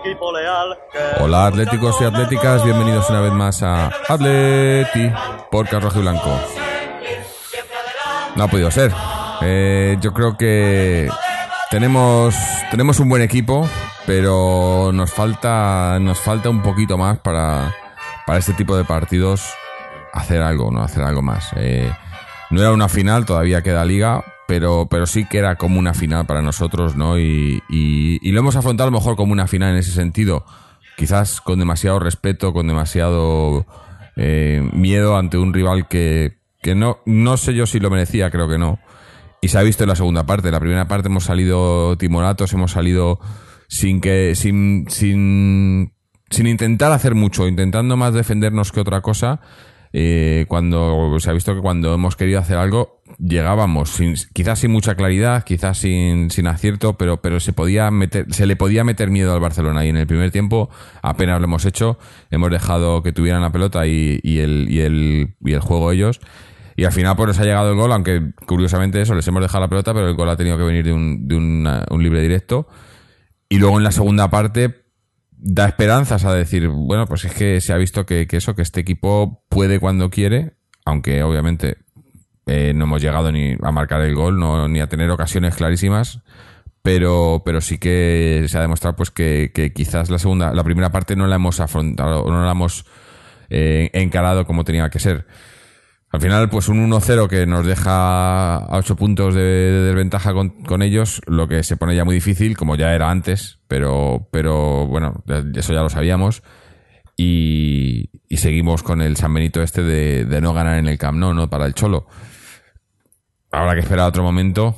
equipo leal. Hola atléticos y atléticas, bienvenidos una vez más a Atleti por Carlos y Blanco. No ha podido ser. Eh, yo creo que tenemos, tenemos un buen equipo, pero nos falta, nos falta un poquito más para, para este tipo de partidos hacer algo, ¿no? Hacer algo más. Eh, no era una final, todavía queda liga, pero, pero sí que era como una final para nosotros, ¿no? Y, y, lo hemos afrontado a lo mejor como una final en ese sentido. Quizás con demasiado respeto, con demasiado eh, miedo ante un rival que, que no, no sé yo si lo merecía, creo que no. Y se ha visto en la segunda parte. La primera parte hemos salido timoratos, hemos salido sin que, sin, sin, sin intentar hacer mucho, intentando más defendernos que otra cosa eh, cuando se ha visto que cuando hemos querido hacer algo llegábamos sin, quizás sin mucha claridad quizás sin, sin acierto pero pero se podía meter se le podía meter miedo al Barcelona. Y en el primer tiempo apenas lo hemos hecho hemos dejado que tuvieran la pelota y, y el, y el y el juego ellos. Y al final pues ha llegado el gol aunque curiosamente eso les hemos dejado la pelota pero el gol ha tenido que venir de un, de un libre directo. Y luego en la segunda parte da esperanzas a decir, bueno, pues es que se ha visto que, eso, que este equipo puede cuando quiere, aunque obviamente eh, no hemos llegado ni a marcar el gol, no, ni a tener ocasiones clarísimas, pero, pero sí que se ha demostrado pues que, quizás la segunda, la primera parte no la hemos afrontado, no la hemos eh, encarado como tenía que ser. Al final, pues un 1-0 que nos deja a 8 puntos de, desventaja con, ellos, lo que se pone ya muy difícil, como ya era antes, pero, pero bueno, eso ya lo sabíamos. Y, seguimos con el San Benito este de, no ganar en el Camp ¿no? Para el Cholo. Habrá que esperar otro momento,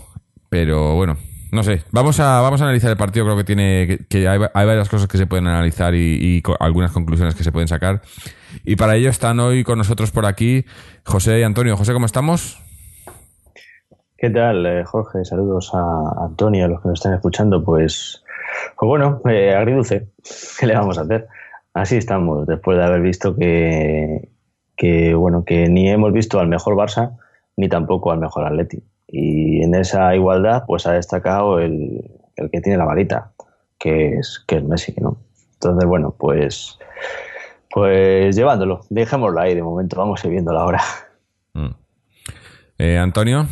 pero bueno, no sé. Vamos a, vamos a analizar el partido, creo que tiene que, hay, varias cosas que se pueden analizar y, algunas conclusiones que se pueden sacar. Y para ello están hoy con nosotros por aquí José y Antonio. José, ¿cómo estamos? ¿Qué tal, eh, Jorge? Saludos a Antonio, a los que nos están escuchando. Pues, pues bueno, eh, agridulce. ¿Qué le vamos a hacer? Así estamos, después de haber visto que, que, bueno, que ni hemos visto al mejor Barça ni tampoco al mejor Atleti. Y en esa igualdad, pues ha destacado el, el que tiene la varita, que es, que es Messi, ¿no? Entonces, bueno, pues pues llevándolo, dejémoslo ahí de momento, vamos a ir viendo la hora. Mm. Eh, Antonio.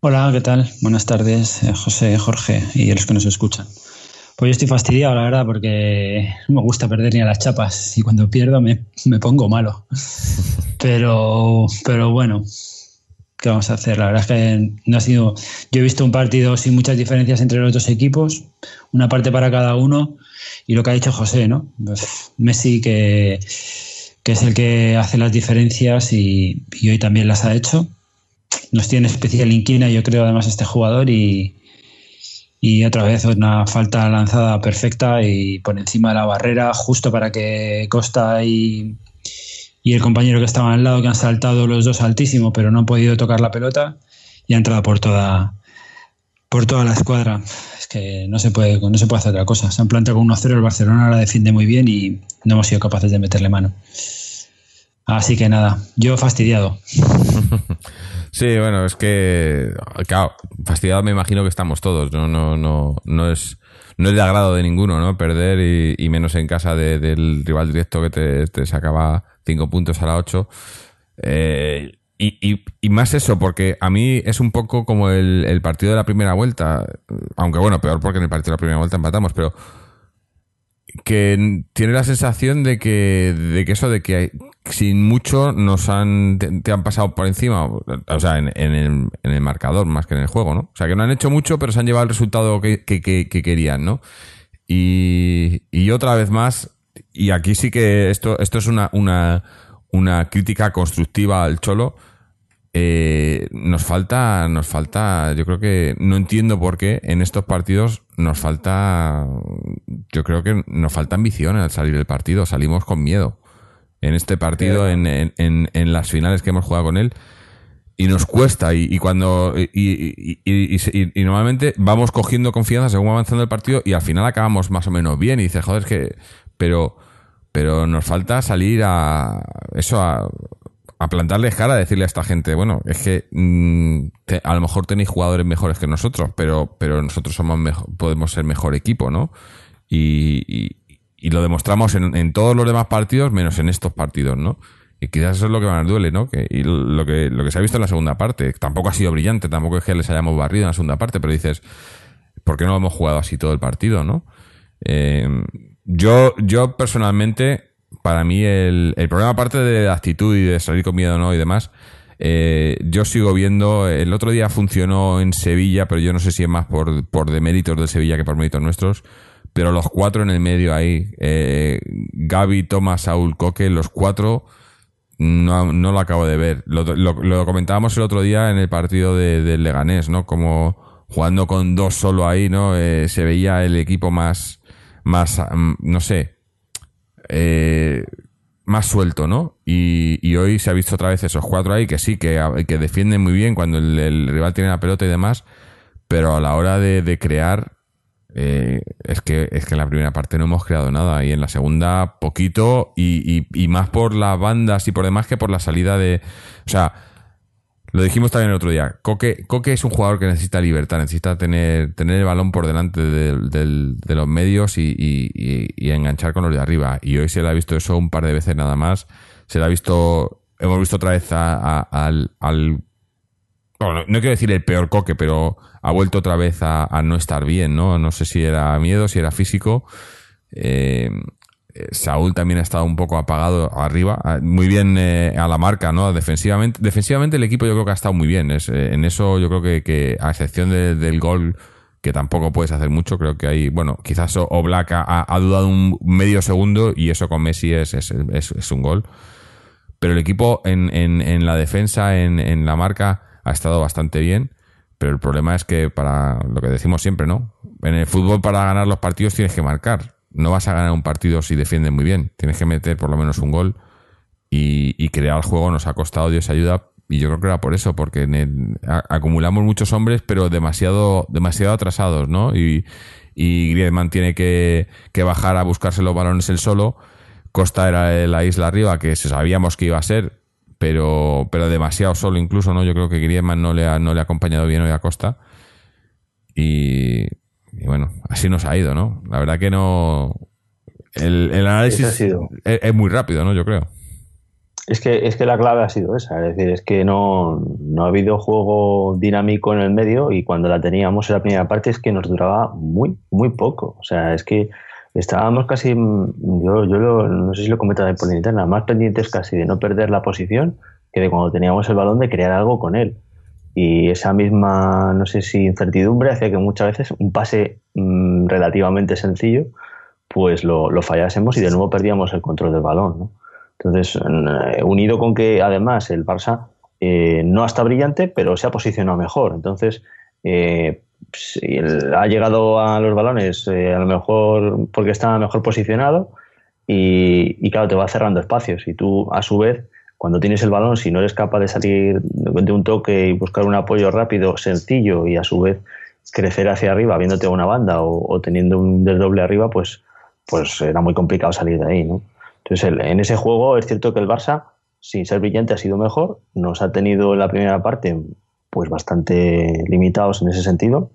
Hola, ¿qué tal? Buenas tardes, eh, José, Jorge y los que nos escuchan. Pues yo estoy fastidiado, la verdad, porque no me gusta perder ni a las chapas y cuando pierdo me, pongo malo. Pero, pero bueno, ¿qué vamos a hacer? La verdad es que no ha sido. Yo he visto un partido sin muchas diferencias entre los dos equipos, una parte para cada uno y lo que ha dicho José, ¿no? Pues Messi que, es el que hace las diferencias y, hoy también las ha hecho. Nos tiene especial inquina, yo creo, además, este jugador y, y otra vez una falta lanzada perfecta y por encima de la barrera, justo para que Costa y, y el compañero que estaba al lado, que han saltado los dos altísimo, pero no han podido tocar la pelota y ha entrado por toda, por toda la escuadra. Es que no se puede, no se puede hacer otra cosa. Se han planteado con 1-0, el Barcelona la defiende muy bien y no hemos sido capaces de meterle mano. Así que nada, yo fastidiado. Sí, bueno, es que, claro, fastidiado me imagino que estamos todos. No, no, no, no es, no es de agrado de ninguno, ¿no? Perder y, menos en casa del rival directo que te, sacaba cinco puntos a la ocho. Eh, y, y, más eso, porque a mí es un poco como el, partido de la primera vuelta, aunque bueno, peor porque en el partido de la primera vuelta empatamos, pero que tiene la sensación de que, de que eso, de que sin mucho nos han, te, han pasado por encima, o sea, en, en, el, en, el, marcador más que en el juego, ¿no? O sea, que no han hecho mucho, pero se han llevado el resultado que, que, que querían, ¿no? Y, y otra vez más, y aquí sí que esto, esto es una, una, una crítica constructiva al Cholo, eh, nos falta, nos falta, yo creo que no entiendo por qué en estos partidos nos falta, yo creo que nos falta ambición al salir del partido, salimos con miedo. En este partido, en, en, en, las finales que hemos jugado con él, y nos cuesta, y, cuando, y, y, y, normalmente vamos cogiendo confianza según avanzando el partido, y al final acabamos más o menos bien, y dices, joder, es que, pero, pero nos falta salir a, eso, a, a plantarles cara, a decirle a esta gente, bueno, es que mm, a lo mejor tenéis jugadores mejores que nosotros, pero, pero nosotros somos mejor, podemos ser mejor equipo, ¿no? Y, lo demostramos en, todos los demás partidos, menos en estos partidos, ¿no? Y quizás eso es lo que más duele, ¿no? Que, y lo que, lo que se ha visto en la segunda parte, tampoco ha sido brillante, tampoco es que les hayamos barrido en la segunda parte, pero dices, ¿por qué no hemos jugado así todo el partido, no? Eh, yo, yo personalmente, para mí el, el problema aparte de la actitud y de salir con miedo no y demás, eh, yo sigo viendo, el otro día funcionó en Sevilla, pero yo no sé si es más por, por deméritos de Sevilla que por méritos nuestros, pero los cuatro en el medio ahí, eh, Gaby, Tomás, Saúl, Coque, los cuatro no, no lo acabo de ver. Lo, lo, comentábamos el otro día en el partido de, del Leganés, ¿no? Como jugando con dos solo ahí, ¿no? Eh, se veía el equipo más, más, mm, no sé, eh, más suelto, ¿no? Y, y, hoy se ha visto otra vez esos cuatro ahí que sí, que, que defienden muy bien cuando el, el, rival tiene la pelota y demás, pero a la hora de, de crear eh, es, que, es que en la primera parte no hemos creado nada y en la segunda poquito y, y, más por las bandas y por demás que por la salida de... O sea, lo dijimos también el otro día, Coque, Coque es un jugador que necesita libertad, necesita tener, tener el balón por delante de, los medios y, enganchar con los de arriba. Y hoy se le ha visto eso un par de veces nada más. Se le ha visto, hemos visto otra vez al, al bueno, no quiero decir el peor coque, pero ha vuelto otra vez a, no estar bien, ¿no? No sé si era miedo, si era físico. Eh, Saúl también ha estado un poco apagado arriba, muy bien eh, a la marca, ¿no? Defensivamente, defensivamente el equipo yo creo que ha estado muy bien. Es, eh, en eso yo creo que, a excepción del gol, que tampoco puedes hacer mucho, creo que hay, bueno, quizás Oblak ha, ha dudado un medio segundo y eso con Messi es, es, un gol. Pero el equipo en, la defensa, en, en la marca, ha estado bastante bien, pero el problema es que para lo que decimos siempre, ¿no? En el fútbol para ganar los partidos tienes que marcar. No vas a ganar un partido si defienden muy bien. Tienes que meter por lo menos un gol y, crear el juego nos ha costado Dios ayuda y yo creo que era por eso, porque acumulamos muchos hombres, pero demasiado, demasiado atrasados, ¿no? Y, y Griezmann tiene que, que, bajar a buscarse los balones él solo. Costa era la isla arriba, que sabíamos que iba a ser, pero, pero demasiado solo incluso, ¿no? Yo creo que Griezmann no le ha, no le ha acompañado bien hoy a Costa. Y, bueno, así nos ha ido, ¿no? La verdad que no... El, análisis es, muy rápido, ¿no? Yo creo. Es que, es que la clave ha sido esa, es decir, es que no, no ha habido juego dinámico en el medio y cuando la teníamos en la primera parte es que nos duraba muy, muy poco. O sea, es que estábamos casi, yo, yo no sé si lo comentaba por interna, más pendientes casi de no perder la posición que de cuando teníamos el balón de crear algo con él. Y esa misma, no sé si incertidumbre, hacía que muchas veces un pase mm, relativamente sencillo, pues lo, lo, fallásemos y de nuevo perdíamos el control del balón. Entonces, eh, unido con que además el Barça eh, no está brillante, pero se ha posicionado mejor. Entonces, eh, si ha llegado a los balones eh, a lo mejor porque está mejor posicionado y, claro, te va cerrando espacios y tú a su vez cuando tienes el balón, si no eres capaz de salir de un toque y buscar un apoyo rápido, sencillo y a su vez crecer hacia arriba, viéndote a una banda o, teniendo un desdoble arriba, pues, pues era muy complicado salir de ahí, ¿no? Entonces, en ese juego es cierto que el Barça, sin ser brillante, ha sido mejor. Nos ha tenido en la primera parte pues bastante limitados en ese sentido,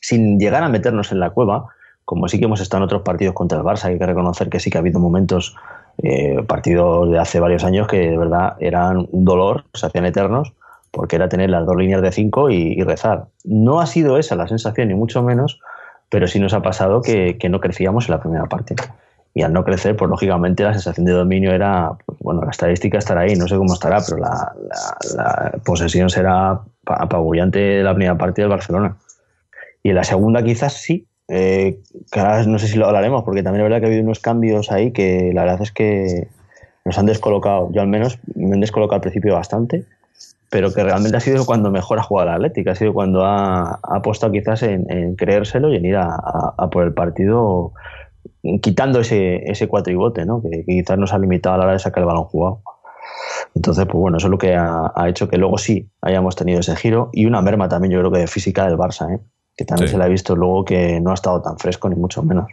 sin llegar a meternos en la cueva, como sí que hemos estado en otros partidos contra el Barça, hay que reconocer que sí que ha habido momentos, eh, partidos de hace varios años que de verdad eran un dolor, se hacían eternos, porque era tener las dos líneas de cinco y, rezar. No ha sido esa la sensación, ni mucho menos, pero sí nos ha pasado que, no crecíamos en la primera parte. Y al no crecer, pues lógicamente la sensación de dominio era, pues, bueno, la estadística estará ahí, no sé cómo estará, pero la, la posesión será apabullante la primera parte del Barcelona. Y la segunda quizás sí, eh, no sé si lo hablaremos, porque también es verdad que ha habido unos cambios ahí que la verdad es que nos han descolocado, yo al menos me han descolocado al principio bastante, pero que realmente ha sido cuando mejor ha jugado la Atlética, ha sido cuando ha, apostado quizás en, creérselo y en ir a, por el partido quitando ese, ese cuatribote, ¿no? Que, quizás nos ha limitado a la hora de sacar el balón jugado. Entonces, pues bueno, eso es lo que ha, hecho que luego sí hayamos tenido ese giro y una merma también, yo creo que de física del Barça, ¿eh? Que también se le ha visto luego que no ha estado tan fresco, ni mucho menos.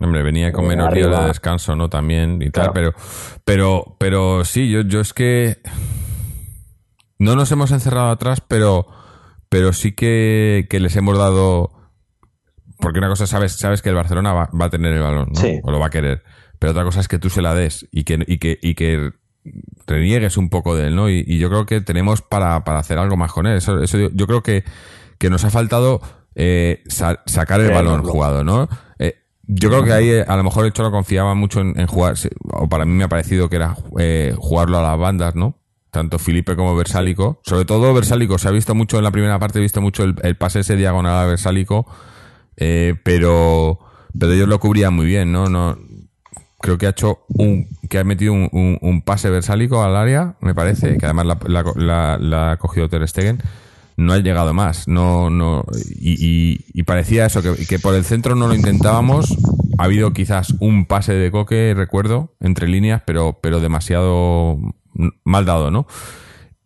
Hombre, venía con eh, menos días de descanso, ¿no? También y tal, pero, pero, pero sí, yo, yo es que no nos hemos encerrado atrás, pero, pero sí que, que les hemos dado. Porque una cosa sabes, sabes que el Barcelona va, va a tener el balón, ¿no? Sí. O lo va a querer. Pero otra cosa es que tú se la des y que, y que, y que reniegues un poco de él, ¿no? Y, y yo creo que tenemos para, para hacer algo más con él. Eso, eso yo, yo creo que, que nos ha faltado eh, sa- sacar el balón jugado, ¿no? Eh, yo creo que ahí eh, a lo mejor el Cholo confiaba mucho en, en jugar, o para mí me ha parecido que era eh, jugarlo a las bandas, ¿no? Tanto Felipe como Versálico. Sobre todo Versálico, se ha visto mucho en la primera parte, he visto mucho el, el pase ese diagonal a Versálico, eh, pero, pero ellos lo cubrían muy bien, ¿no? no creo que ha hecho un, que ha metido un, un- un pase versálico al área, me parece, que además la, la- la- la ha cogido Ter Stegen. No ha llegado más, no, no, y, y- y parecía eso, que, que por el centro no lo intentábamos. Ha habido quizás un pase de coque, recuerdo, entre líneas, pero, pero demasiado mal dado, ¿no?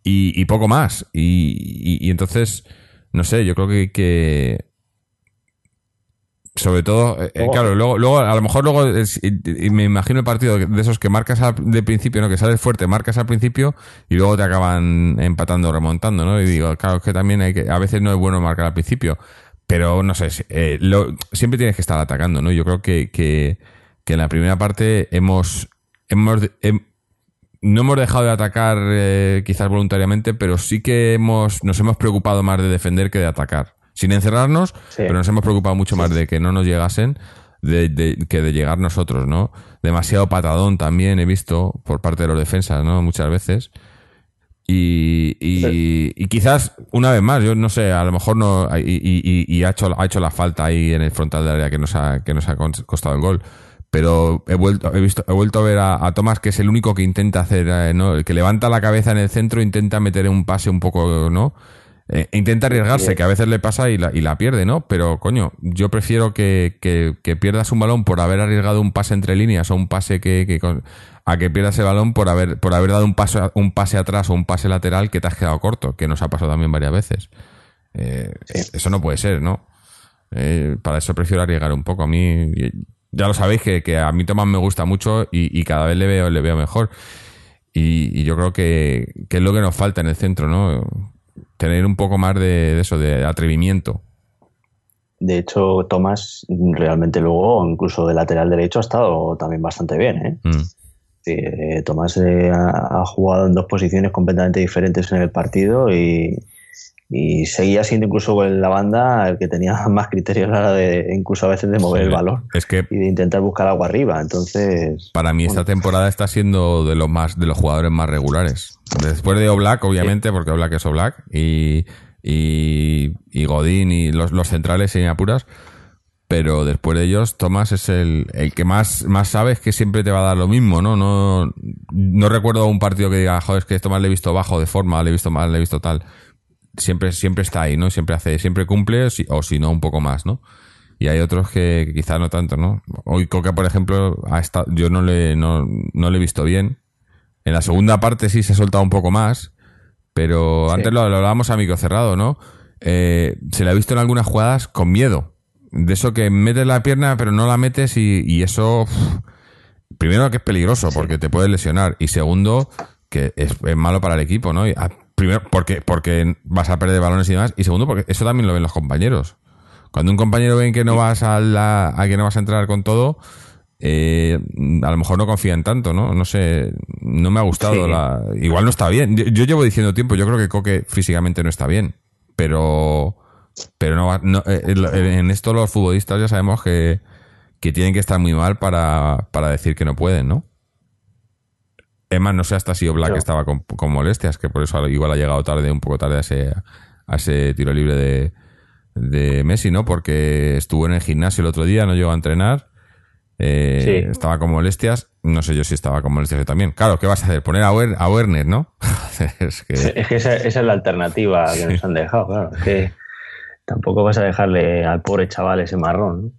Y, y poco más. Y, entonces, no sé, yo creo que, que sobre todo, eh, eh, claro, luego, luego, a lo mejor luego, es- y- y me imagino el partido de esos que marcas al, de principio, ¿no? Que sales fuerte, marcas al principio y luego te acaban empatando, remontando, ¿no? Y digo, claro, es que también hay que, a veces no es bueno marcar al principio, pero no sé, eh, lo- siempre tienes que estar atacando, ¿no? Yo creo que, que, que en la primera parte hemos, hemos, no hemos dejado de atacar eh, quizás voluntariamente, pero sí que hemos, nos hemos preocupado más de defender que de atacar. Sin encerrarnos, Sí. pero nos hemos preocupado mucho más de que no nos llegasen de, de- que de llegar nosotros, ¿no? Demasiado patadón también he visto por parte de los defensas, ¿no? Muchas veces. Y, y, y quizás, una vez más, yo no sé, a lo mejor no. Y, y- ha, hecho, ha hecho la falta ahí en el frontal del área que nos ha, que nos ha costado el gol. Pero he vuelto, he visto, he vuelto a ver a, a Tomás, que es el único que intenta hacer, eh, ¿no? El que levanta la cabeza en el centro, intenta meter un pase un poco, ¿no? Eh, intenta arriesgarse, que a veces le pasa y la, y la pierde, ¿no? Pero, coño, yo prefiero que, que- que pierdas un balón por haber arriesgado un pase entre líneas o un pase que, que con- a que pierdas el balón por haber, por haber dado un paso, un pase atrás o un pase lateral que te has quedado corto, que nos ha pasado también varias veces. Eh, Eso no puede ser, ¿no? Eh, para eso prefiero arriesgar un poco. A mí, ya lo sabéis que, que a mí Tomás me gusta mucho y, y cada vez le veo, le veo mejor. Y, y yo creo que, que es lo que nos falta en el centro, ¿no? Tener un poco más de, de eso, de atrevimiento. De hecho, Tomás realmente luego, incluso de lateral derecho, ha estado también bastante bien. ¿eh? Mm. Sí, eh, Tomás eh, ha, ha jugado en dos posiciones completamente diferentes en el partido y, y seguía siendo incluso en la banda el que tenía más criterios a la hora de incluso a veces de mover Sí. el balón Es que y de intentar buscar agua arriba. Entonces, para mí esta temporada está siendo de los más de los jugadores más regulares. Después de Oblak, obviamente, porque Oblak es Oblak, y, y, y Godín y los, los centrales sin apuras. Pero después de ellos, Tomás es el, el que más, más sabes que siempre te va a dar lo mismo, ¿no? No, no recuerdo un partido que diga, joder, es que Tomás le he visto bajo de forma, le he visto mal, le he visto tal. Siempre, siempre está ahí, ¿no? Siempre hace, siempre cumple, o si, o si no, un poco más, ¿no? Y hay otros que, que quizás no tanto, ¿no? Hoy Coca, por ejemplo, ha estado, yo no le, no, no le he visto bien. En la segunda parte sí se ha soltado un poco más, pero Sí. antes lo, lo hablábamos a micro cerrado, ¿no? Eh, se le ha visto en algunas jugadas con miedo. De eso que metes la pierna pero no la metes y, y eso, primero que es peligroso porque te puedes lesionar y segundo que es, es malo para el equipo, ¿no? Y, primero porque, porque vas a perder balones y demás y segundo porque eso también lo ven los compañeros. Cuando un compañero ven que no vas a, la, a que no vas a entrar con todo, eh, a lo mejor no confían tanto, ¿no? No sé, no me ha gustado Sí. la... Igual no está bien. Yo, yo llevo diciendo tiempo, yo creo que Coque físicamente no está bien, pero... Pero no, no eh, en en esto los futbolistas ya sabemos que, que tienen que estar muy mal para, para decir que no pueden, ¿no? Es más, no sé hasta si Oblak estaba con, con molestias, que por eso igual ha llegado tarde, un poco tarde a ese, a ese tiro libre de, de Messi, ¿no? Porque estuvo en el gimnasio el otro día, no llegó a entrenar. eh, Sí. Estaba con molestias. No sé yo si estaba con molestias también. Claro, ¿qué vas a hacer? Poner a, Wer- a Werner, ¿no? es que... es que esa, esa es la alternativa que nos han dejado, claro. Es que tampoco vas a dejarle al pobre chaval ese marrón,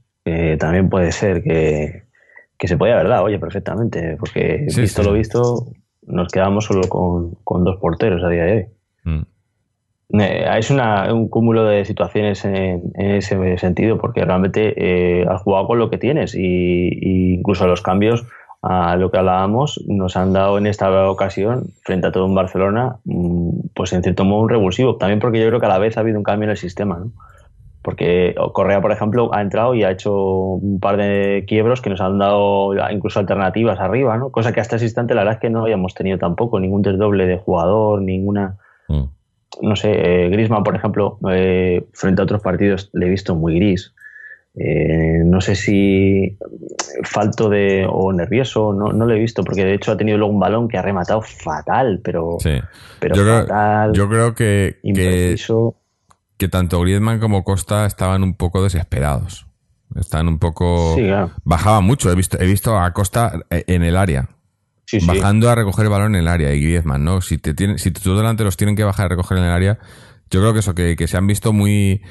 también puede ser que, que se podía haber dado, oye, perfectamente, porque Sí, visto sí. lo visto, nos quedamos solo con, con dos porteros a día de hoy. Mm. Eh, Es una- un cúmulo de situaciones en, en ese sentido, porque realmente eh, has jugado con lo que tienes y, y incluso los cambios a lo que hablábamos, nos han dado en esta ocasión, frente a todo un Barcelona, mm, pues en cierto modo un revulsivo. También porque yo creo que a la vez ha habido un cambio en el sistema, ¿no? Porque Correa, por ejemplo, ha entrado y ha hecho un par de quiebros que nos han dado incluso alternativas arriba, ¿no? Cosa que hasta ese instante la verdad es que no habíamos tenido tampoco, ningún desdoble de jugador, ninguna... Mm. No sé, eh, Grisman, por ejemplo, eh, frente a otros partidos le he visto muy gris. Eh, no sé si falto de o nervioso, no, no lo he visto, porque de hecho ha tenido luego un balón que ha rematado fatal, pero, pero yo fatal. Creo, yo creo que, que, tanto Griezmann como Costa estaban un poco desesperados. Están un poco. Bajaba mucho. He visto, he visto a Costa en el área. bajando a recoger el balón en el área. Y Griezmann, ¿no? Si te tienen, si tú delante los tienen que bajar a recoger en el área, yo creo que eso, que, que se han visto muy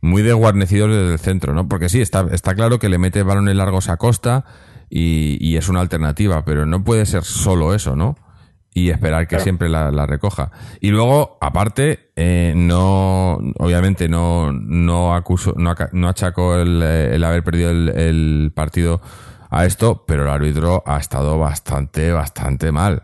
muy desguarnecidos desde el centro, ¿no? Porque sí, está, está claro que le mete balones largos a Costa y, es una alternativa, pero no puede ser solo eso, ¿no? Y esperar que siempre la, recoja. Y luego, aparte, eh, no, obviamente no, no acuso, no, no achacó el, el haber perdido el, el partido a esto, pero el árbitro ha estado bastante, bastante mal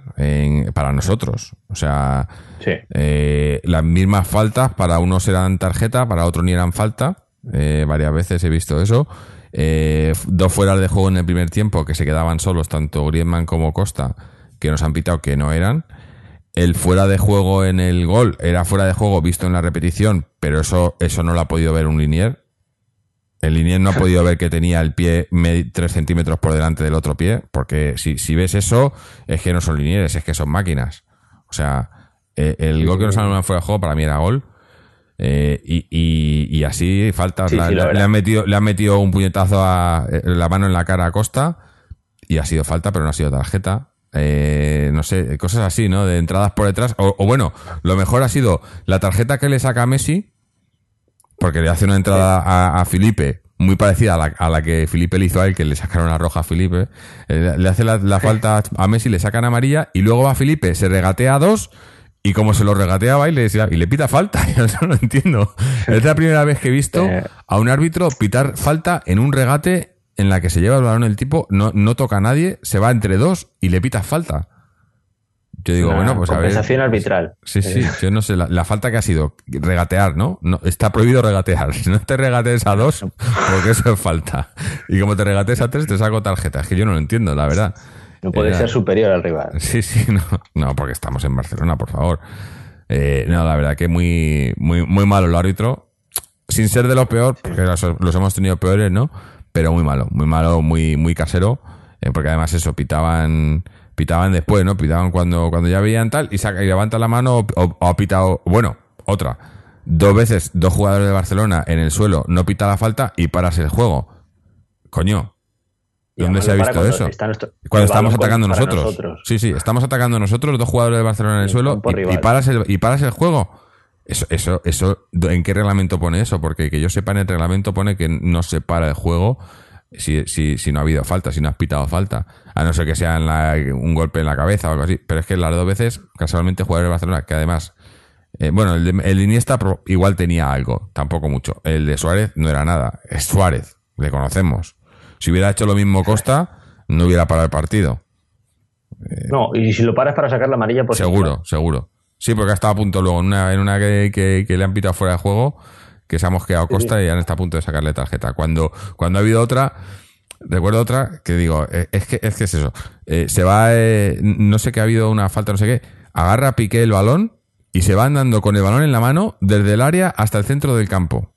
para nosotros. O sea, eh, las mismas faltas, para unos eran tarjeta, para otros ni eran falta. Eh, varias veces he visto eso. Eh, dos fueras de juego en el primer tiempo que se quedaban solos, tanto Griezmann como Costa, que nos han pitado que no eran. El fuera de juego en el gol era fuera de juego visto en la repetición, pero eso, eso no lo ha podido ver un linier. El linier no ha podido ver que tenía el pie 3 centímetros por delante del otro pie, porque si, si ves eso, es que no son linieres, es que son máquinas. O sea, eh, el gol que nos han fuera de juego para mí era gol. Eh, y, y, así falta. le, han metido, le han metido un puñetazo a eh, la mano en la cara a Costa y ha sido falta, pero no ha sido tarjeta. No sé, cosas así, ¿no? De entradas por detrás. O, o, bueno, lo mejor ha sido la tarjeta que le saca a Messi porque le hace una entrada a, a Felipe muy parecida a la, a la, que Felipe le hizo a él, que le sacaron la roja a Felipe. Eh, le hace la, falta a Messi, le sacan amarilla y luego va Felipe, se regatea a dos y como se lo regateaba y le, y le pita falta. Yo no lo entiendo. Es la primera vez que he visto a un árbitro pitar falta en un regate en la que se lleva el balón el tipo, no, no toca a nadie, se va entre dos y le pita falta. Yo digo, bueno, pues a ver. Compensación arbitral. Sí, sí, yo no sé, la, falta que ha sido regatear, ¿no? ¿no? Está prohibido regatear. Si no te regatees a dos, porque eso es falta. Y como te regatees a tres, te saco tarjeta. Es que yo no lo entiendo, la verdad. No puede ser superior al rival. Sí, sí, no, no, porque estamos en Barcelona, por favor. Eh, no, la verdad que muy, muy, muy malo el árbitro. Sin ser de lo peor, porque los, hemos tenido peores, ¿no? Pero muy malo, muy malo, muy, muy casero. Eh, porque además eso, pitaban pitaban después, ¿no? Pitaban cuando, cuando ya veían tal y, saca, y levanta la mano o, ha pitado, bueno, otra. Dos veces, dos jugadores de Barcelona en el suelo, no pita la falta y paras el juego. Coño. ¿Dónde se ha visto eso? cuando estamos atacando nosotros. Sí, sí, estamos atacando nosotros, dos jugadores de Barcelona en el, suelo y, paras el, y paras el juego. Eso, eso, eso, ¿en qué reglamento pone eso? Porque que yo sepa en el reglamento pone que no se para el juego si, si, si no ha habido falta, si no has pitado falta. A no ser que sea un golpe en la cabeza o algo así. Pero es que las dos veces, casualmente, jugadores de Barcelona, que además. Eh, bueno, el de, el Iniesta igual tenía algo, tampoco mucho. El de Suárez no era nada. Es Suárez, le conocemos. Si hubiera hecho lo mismo Costa, no hubiera parado el partido. Eh, no, y si lo paras para sacar la amarilla, pues. Seguro, seguro. Sí, porque ha estado a punto luego en una, en una que, que le han pitado fuera de juego que se ha mosqueado Costa y ya está a punto de sacarle tarjeta. Cuando, cuando ha habido otra, recuerdo otra que digo, eh, es que es, que es eso. Eh, se va, eh, no sé qué ha habido una falta, no sé qué, agarra Piqué el balón y se va andando con el balón en la mano desde el área hasta el centro del campo.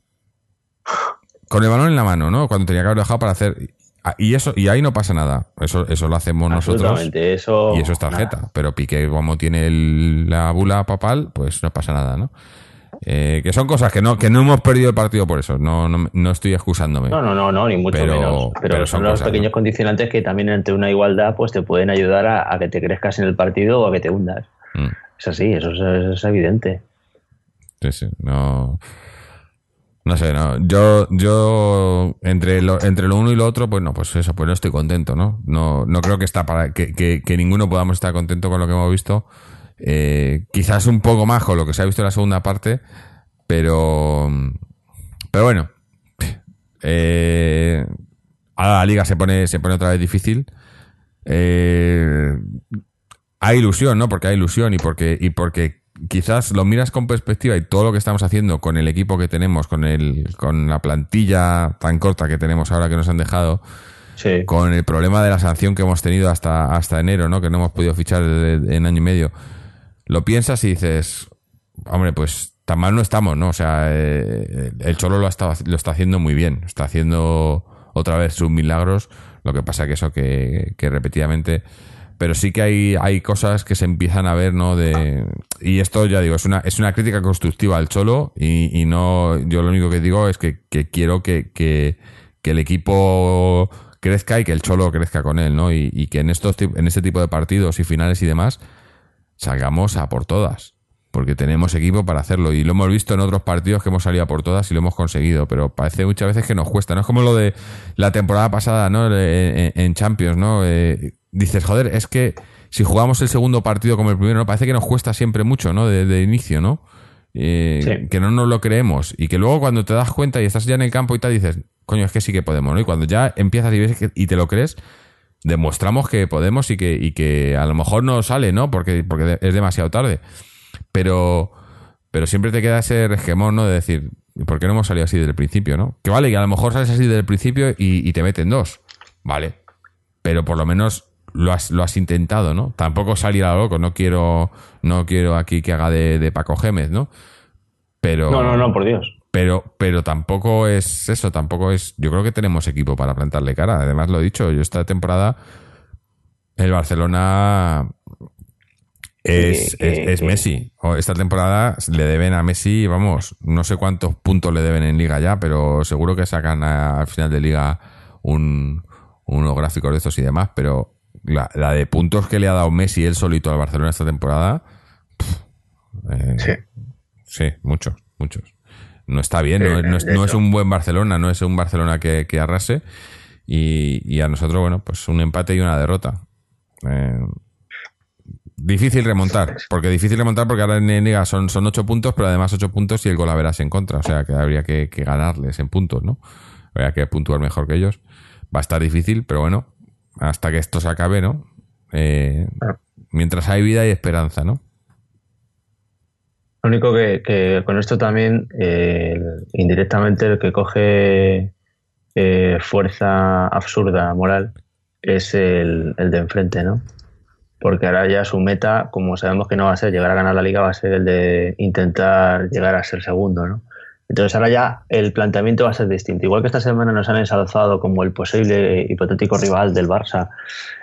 Con el balón en la mano, ¿no? Cuando tenía que haber dejado para hacer. Ah, y eso, y ahí no pasa nada. Eso, eso lo hacemos nosotros. Eso, y eso es tarjeta. Pero Piqué, como tiene la bula papal, pues no pasa nada, ¿no? Eh, que son cosas que no, que no hemos perdido el partido por eso. No, no, no estoy excusándome. No, no, no, no ni mucho menos. Pero, son, los pequeños condicionantes que también entre una igualdad pues te pueden ayudar a, que te crezcas en el partido o a que te hundas. Mm. Es así, eso es, evidente. Sí, sí, no. No sé, no. Yo, yo entre lo, entre uno y lo otro, pues no, pues eso, pues no estoy contento, ¿no? No, no creo que está para que, que, que ninguno podamos estar contento con lo que hemos visto. Eh, quizás un poco más con lo que se ha visto en la segunda parte, pero, pero bueno, eh, ahora la liga se pone, se pone otra vez difícil. eh, hay ilusión, ¿no? Porque hay ilusión y porque, y porque quizás lo miras con perspectiva y todo lo que estamos haciendo con el equipo que tenemos, con el, con la plantilla tan corta que tenemos ahora que nos han dejado, con el problema de la sanción que hemos tenido hasta, hasta enero, ¿no? Que no hemos podido fichar en año y medio. Lo piensas y dices, hombre, pues tan mal no estamos, ¿no? O sea, eh, el Cholo lo, está, lo está haciendo muy bien. Está haciendo otra vez sus milagros. Lo que pasa que eso que, que repetidamente pero sí que hay, hay cosas que se empiezan a ver, ¿no? De, y esto, ya digo, es una, es una crítica constructiva al Cholo y, y no, yo lo único que digo es que, quiero que, que, el equipo crezca y que el Cholo crezca con él, ¿no? Y, y que en, estos, en este tipo de partidos y finales y demás salgamos a por todas porque tenemos equipo para hacerlo y lo hemos visto en otros partidos que hemos salido a por todas y lo hemos conseguido, pero parece muchas veces que nos cuesta, no es como lo de la temporada pasada, ¿no? En, Champions, ¿no? Eh, dices, joder, es que si jugamos el segundo partido como el primero, ¿no? parece que nos cuesta siempre mucho, ¿no? De, inicio, ¿no? Eh, que no nos lo creemos y que luego cuando te das cuenta y estás ya en el campo y tal, dices, coño, es que sí que podemos, ¿no? Y cuando ya empiezas y ves y te lo crees, demostramos que podemos y que, y que a lo mejor no sale, ¿no? Porque, porque es demasiado tarde. Pero, pero siempre te queda ese regemón, ¿no? De decir, ¿por qué no hemos salido así desde el principio, no? Que vale, que a lo mejor sales así desde el principio y, te meten dos. Vale. Pero por lo menos lo has, lo has intentado, ¿no? Tampoco salir a loco, no quiero, no quiero aquí que haga de, Paco Gémez, ¿no? Pero. No, no, no, por Dios. Pero, pero tampoco es eso, tampoco es. Yo creo que tenemos equipo para plantarle cara. Además, lo he dicho, yo esta temporada. El Barcelona es, es, Messi. Esta temporada le deben a Messi, vamos, no sé cuántos puntos le deben en liga ya, pero seguro que sacan al final de liga un, unos gráficos de estos y demás, pero la, de puntos que le ha dado Messi él solito al Barcelona esta temporada, eh, sí. sí, muchos, muchos. No está bien, no, es, un buen Barcelona, no es un Barcelona que, arrase. Y, y, a nosotros, bueno, pues un empate y una derrota. Eh, Difícil remontar, porque difícil remontar porque ahora en Liga son, son 8 puntos, pero además 8 puntos y el gol verás en contra. O sea que habría que, ganarles en puntos, ¿no? Habría que puntuar mejor que ellos. Va a estar difícil, pero bueno, hasta que esto se acabe, ¿no? Eh, mientras hay vida y esperanza, ¿no? Lo único que, con esto también, eh, indirectamente, el que coge eh, fuerza absurda moral es el, el de enfrente, ¿no? Porque ahora ya su meta, como sabemos que no va a ser llegar a ganar la liga, va a ser el de intentar llegar a ser segundo, ¿no? Entonces ahora ya el planteamiento va a ser distinto. Igual que esta semana nos han ensalzado como el posible hipotético rival del Barça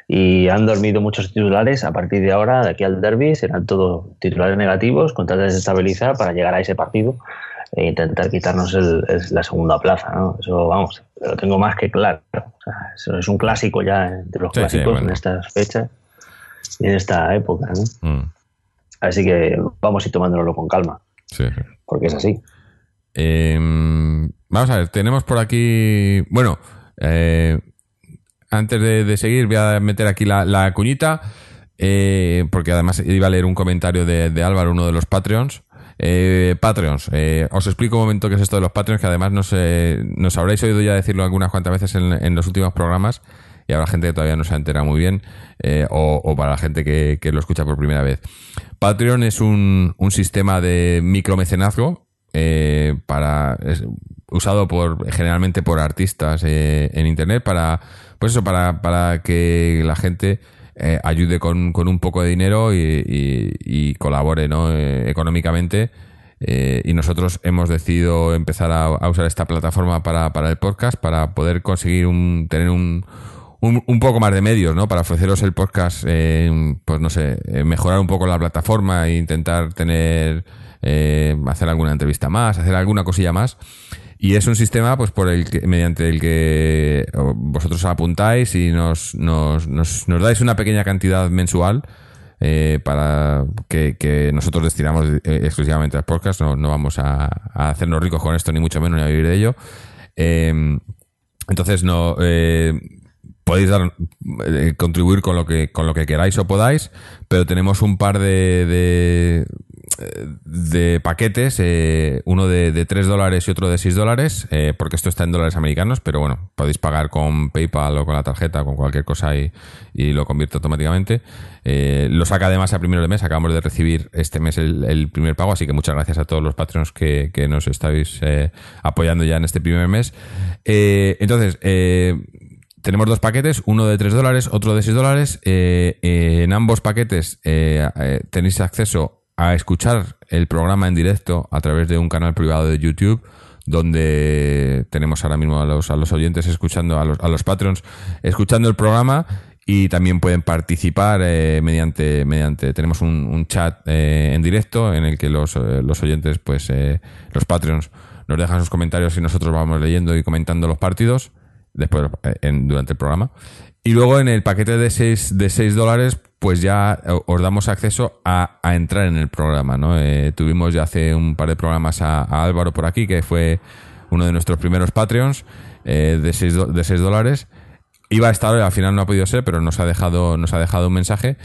y han dormido muchos titulares, a partir de ahora, de aquí al derby, serán todos titulares negativos, con tal de desestabilizar para llegar a ese partido e intentar quitarnos la segunda plaza, ¿no? Eso, vamos, lo tengo más que claro. eso es un clásico ya entre los clásicos en estas fechas en esta época. ¿no? Mm. Así que vamos a ir tomándolo con calma. Sí. Porque es así. Em, vamos a ver, tenemos por aquí. Bueno, eh, antes de, seguir, voy a meter aquí la, cuñita. Eh, porque además iba a leer un comentario de, Álvaro, uno de los Patreons. Eh, Patreons, os explico un momento qué es esto de los Patreons, que además nos, nos habréis oído ya decirlo algunas cuantas veces en, en los últimos programas y habrá gente que todavía no se entera muy bien eh, o, para la gente que, lo escucha por primera vez. Patreon es un, un sistema de micromecenazgo eh, para usado por generalmente por artistas eh, en internet para pues eso para, para que la gente eh, ayude con, con, un poco de dinero y, y, colabore ¿no? económicamente y nosotros hemos decidido empezar a, a usar esta plataforma para, para, el podcast para poder conseguir un, tener un, un, poco más de medios, ¿no? Para ofreceros el podcast, eh, pues no sé, eh, mejorar un poco la plataforma e intentar tener, eh, hacer alguna entrevista más, hacer alguna cosilla más. Y es un sistema, pues, por el que, mediante el que vosotros apuntáis y nos, nos, nos, dais una pequeña cantidad mensual para que, nosotros destinamos exclusivamente al podcast. No, no vamos a, a, hacernos ricos con esto, ni mucho menos, ni a vivir de ello. entonces, no podéis dar, eh, contribuir con lo que con lo que queráis o podáis, pero tenemos un par de, de paquetes, eh, uno de, de 3 dólares y otro de 6 dólares, eh, porque esto está en dólares americanos, pero bueno, podéis pagar con PayPal o con la tarjeta, con cualquier cosa y, y lo convierte automáticamente. Eh, lo saca además a primero de mes, acabamos de recibir este mes el, primer pago, así que muchas gracias a todos los patronos que, que nos estáis eh, apoyando ya en este primer mes. Eh, entonces, eh, tenemos dos paquetes, uno de 3 dólares, otro de 6 dólares. Eh, eh, en ambos paquetes eh, tenéis acceso a escuchar el programa en directo a través de un canal privado de YouTube donde tenemos ahora mismo a los, a los oyentes escuchando, a los, a los patrons escuchando el programa y también pueden participar mediante, mediante, tenemos un, chat en directo en el que los, los oyentes, pues eh, los patrons nos dejan sus comentarios y nosotros vamos leyendo y comentando los partidos después eh, en, durante el programa. Y luego en el paquete de 6 de seis dólares, pues ya eh, os damos acceso a, entrar en el programa, ¿no? Eh, tuvimos ya hace un par de programas a, Álvaro por aquí, que fue uno de nuestros primeros Patreons de 6 de seis dólares. Iba a estar al final no ha podido ser, pero nos ha dejado, nos ha dejado un mensaje.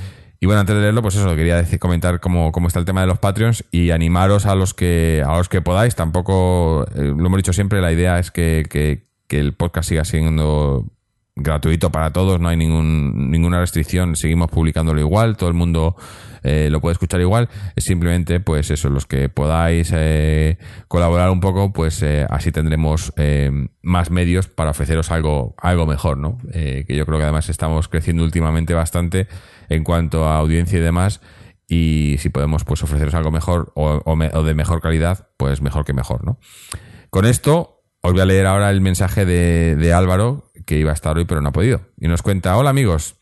Y bueno, antes de leerlo, pues eso, quería decir, comentar cómo, cómo está el tema de los Patreons y animaros a los que, a los que podáis. Tampoco, lo hemos dicho siempre, la idea es que, que el podcast siga siendo gratuito para todos, no hay ningún, ninguna restricción, seguimos publicándolo igual, todo el mundo eh, lo puede escuchar igual, es simplemente pues eso, los que podáis eh, colaborar un poco, pues eh, así tendremos más medios para ofreceros algo, algo mejor, ¿no? Que yo creo que además estamos creciendo últimamente bastante en cuanto a audiencia y demás, y si podemos pues ofreceros algo mejor o me- o de mejor calidad, pues mejor que mejor, ¿no? Con esto os voy a leer ahora el mensaje de, Álvaro, que iba a estar hoy pero no ha podido. Y nos cuenta, hola amigos,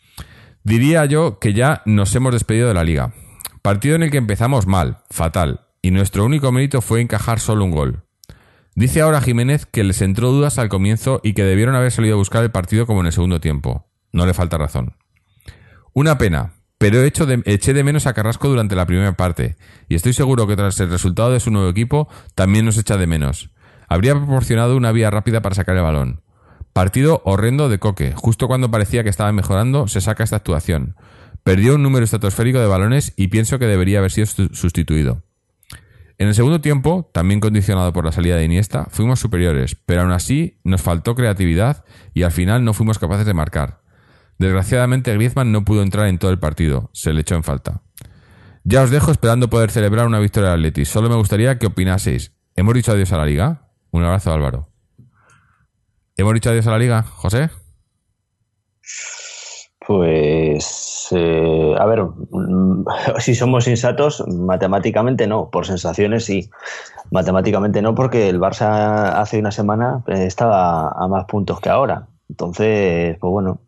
diría yo que ya nos hemos despedido de la liga. Partido en el que empezamos mal, fatal, y nuestro único mérito fue encajar solo un gol. Dice ahora Jiménez que les entró dudas al comienzo y que debieron haber salido a buscar el partido como en el segundo tiempo. No le falta razón. Una pena, pero he hecho eché de menos a Carrasco durante la primera parte, y estoy seguro que tras el resultado de su nuevo equipo también nos echa de menos. Habría proporcionado una vía rápida para sacar el balón. Partido horrendo de Coque. Justo cuando parecía que estaba mejorando, se saca esta actuación. Perdió un número estratosférico de balones y pienso que debería haber sido su- sustituido. En el segundo tiempo, también condicionado por la salida de Iniesta, fuimos superiores, pero aún así nos faltó creatividad y al final no fuimos capaces de marcar. Desgraciadamente Griezmann no pudo entrar en todo el partido, se le echó en falta. Ya os dejo esperando poder celebrar una victoria del Atleti. Solo me gustaría que opinaseis. ¿Hemos dicho adiós a la liga? Un abrazo, Álvaro. ¿Hemos dicho adiós a la liga, José? Pues, eh, a ver, mm, si somos sensatos, matemáticamente no, por sensaciones sí. Matemáticamente no, porque el Barça hace una semana eh, estaba a más puntos que ahora. Entonces, pues bueno,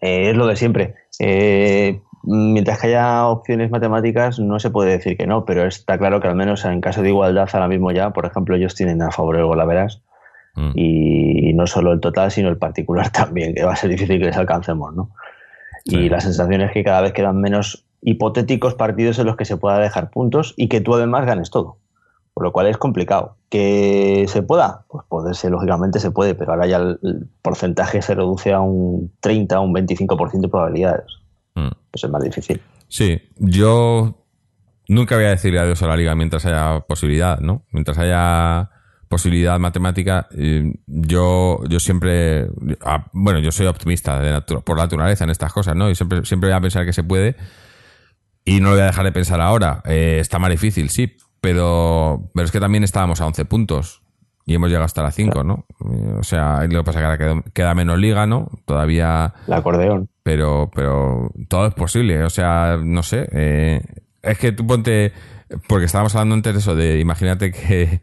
eh, es lo de siempre. Eh, mientras que haya opciones matemáticas, no se puede decir que no, pero está claro que al menos en caso de igualdad, ahora mismo ya, por ejemplo, ellos tienen a favor el golaveras Mm. y no solo el total, sino el particular también, que va a ser difícil que les alcancemos, ¿no? Sí. Y la sensación es que cada vez quedan menos hipotéticos partidos en los que se pueda dejar puntos y que tú además ganes todo. Por lo cual es complicado. ¿Que se pueda? Pues poderse, lógicamente se puede, pero ahora ya el, el porcentaje se reduce a un 30, un 25% de probabilidades. Mm. Pues es más difícil. Sí, yo nunca voy a decirle adiós a la liga mientras haya posibilidad, ¿no? Mientras haya posibilidad matemática, yo, yo siempre, bueno, yo soy optimista de por naturaleza en estas cosas, ¿no? Y siempre, siempre voy a pensar que se puede y no lo voy a dejar de pensar ahora. Eh, está más difícil, sí, pero, pero es que también estábamos a 11 puntos y hemos llegado hasta la 5, ¿no? O sea, lo que pasa es que ahora queda, queda menos liga, ¿no? Todavía El acordeón. pero pero todo es posible o sea no sé eh, es que tú ponte porque estábamos hablando antes de eso de imagínate que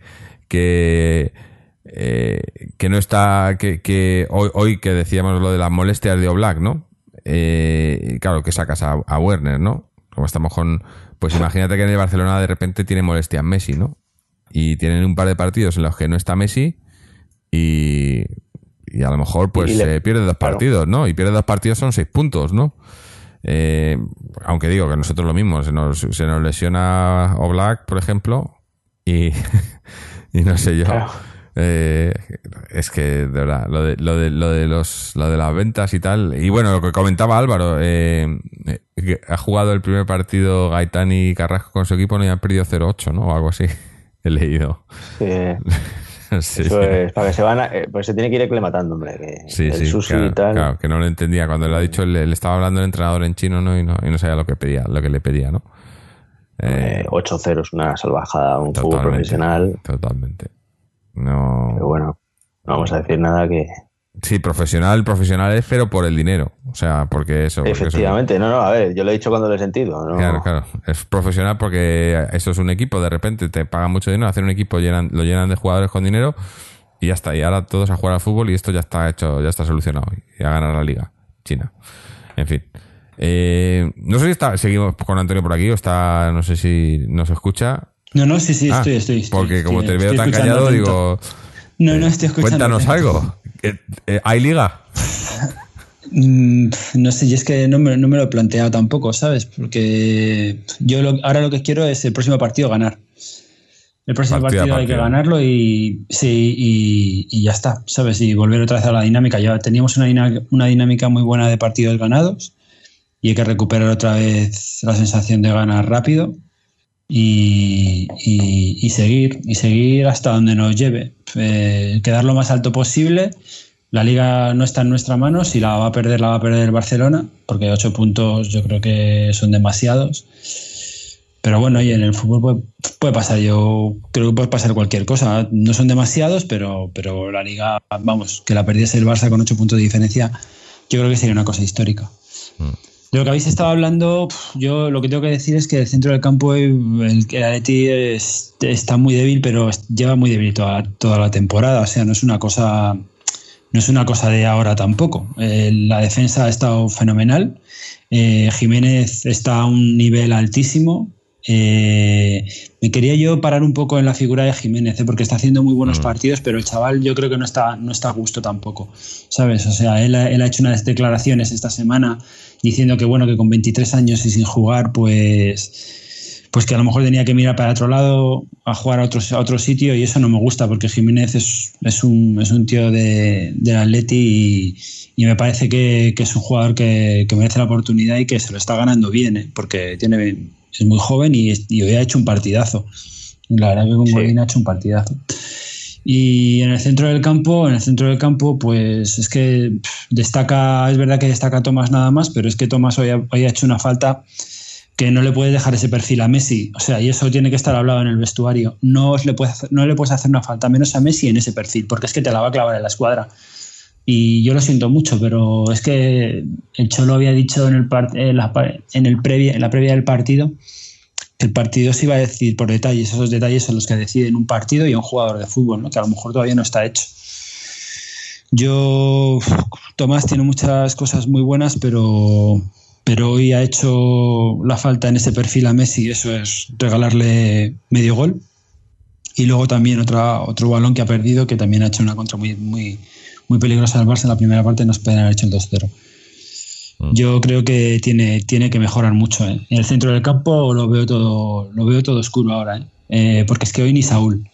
que eh, que no está que, que hoy, hoy que decíamos lo de las molestias de Oblak no eh, claro que sacas a, a Werner no como estamos con pues imagínate que en el Barcelona de repente tiene molestias Messi no y tienen un par de partidos en los que no está Messi y, y a lo mejor pues le- eh, pierde dos claro. partidos, ¿no? Y pierde dos partidos son seis puntos, ¿no? Eh, aunque digo que nosotros lo mismo, se nos, se nos lesiona Oblak, por ejemplo, y, y no sé yo. Claro. Eh, es que, de verdad, lo de, lo de, lo de los, lo de las ventas y tal. Y bueno, lo que comentaba Álvaro, eh, ha jugado el primer partido Gaitán y Carrasco con su equipo y han perdido 0-8, ¿no? O algo así. He leído. Sí. Pues para que se van eh, pues se tiene que ir aclimatando, hombre. Que sí, sí, claro, que no lo entendía. Cuando lo ha dicho, le, estaba hablando el entrenador en chino, ¿no? Y no, y no sabía lo que pedía, lo que le pedía, ¿no? Eh, 8-0 es una salvajada, un fútbol profesional. Totalmente. No. Pero bueno, no vamos a decir nada que. Sí, profesional, profesional es, pero por el dinero. O sea, porque eso. Efectivamente, no, no, a ver, yo lo he dicho cuando lo he sentido. Claro, claro. Es profesional porque eso es un equipo, de repente te pagan mucho dinero, hacer un equipo llenan, lo llenan de jugadores con dinero y ya está. Y ahora todos a jugar al fútbol y esto ya está hecho, ya está solucionado. Y a ganar la liga, China. En fin. Eh, no sé si está, seguimos con Antonio por aquí o está, no sé si nos escucha. No, no, sí, sí, ah, estoy, estoy, Porque como te veo tan callado, digo. No, no, estoy escuchando. Cuéntanos algo. Eh, eh, ¿Hay liga? Mm, no sé, y es que no me, no me, lo he planteado tampoco, ¿sabes? Porque yo ahora lo que quiero es el próximo partido ganar. El próximo partido, hay que ganarlo y sí, y, ya está, ¿sabes? Y volver otra vez a la dinámica. Ya teníamos una, una dinámica muy buena de partidos ganados y hay que recuperar otra vez la sensación de ganar rápido y, seguir, y seguir hasta donde nos lleve. Eh, quedar lo más alto posible. La liga no está en nuestra mano, si la va a perder, la va a perder el Barcelona, porque ocho puntos yo creo que son demasiados. Pero bueno, y en el fútbol puede, pasar, yo creo que puede pasar cualquier cosa. No son demasiados, pero, pero la liga, vamos, que la perdiese el Barça con ocho puntos de diferencia, yo creo que sería una cosa histórica. Mm. De lo que habéis estado hablando, yo lo que tengo que decir es que el centro del campo, el, el está muy débil, pero lleva muy débil toda, toda la temporada. O sea, no es una cosa, no es una cosa de ahora tampoco. Eh, la defensa ha estado fenomenal. Eh, Jiménez está a un nivel altísimo. Eh, me quería yo parar un poco en la figura de Jiménez, ¿eh? porque está haciendo muy buenos mm. partidos, pero el chaval yo creo que no está, no está a gusto tampoco, ¿sabes? O sea, él, él, ha hecho unas declaraciones esta semana diciendo que, bueno, que con 23 años y sin jugar, pues, pues que a lo mejor tenía que mirar para otro lado, a jugar a otro, a otro sitio, y eso no me gusta, porque Jiménez es, es, un, es un tío de, del Atleti y, y, me parece que, que, es un jugador que, que merece la oportunidad y que se lo está ganando bien, ¿eh? porque tiene es muy joven y, hoy ha hecho un partidazo. La verdad que con sí. ha hecho un partidazo. Y en el centro del campo, en el centro del campo, pues es que destaca, es verdad que destaca Tomás nada más, pero es que Tomás hoy ha, hecho una falta que no le puede dejar ese perfil a Messi. O sea, y eso tiene que estar hablado en el vestuario. No, le puedes no le puedes hacer una falta menos a Messi en ese perfil, porque es que te la va a clavar en la escuadra. Y yo lo siento mucho, pero es que el Cholo había dicho en, el en, la, en, el previa, en la previa del partido que el partido se iba a decir por detalles. Esos detalles son los que deciden un partido y un jugador de fútbol, ¿no? que a lo mejor todavía no está hecho. Yo, Tomás tiene muchas cosas muy buenas, pero, pero hoy ha hecho la falta en ese perfil a Messi, eso es regalarle medio gol. Y luego también otra, otro balón que ha perdido, que también ha hecho una contra muy, muy, muy peligrosa al Barça en la primera parte, nos pueden haber hecho el 2-0. Mm. Yo creo que tiene, tiene que mejorar mucho. ¿eh? En el centro del campo lo veo todo, lo veo todo oscuro ahora, ¿eh? Eh, porque es que hoy ni Saúl.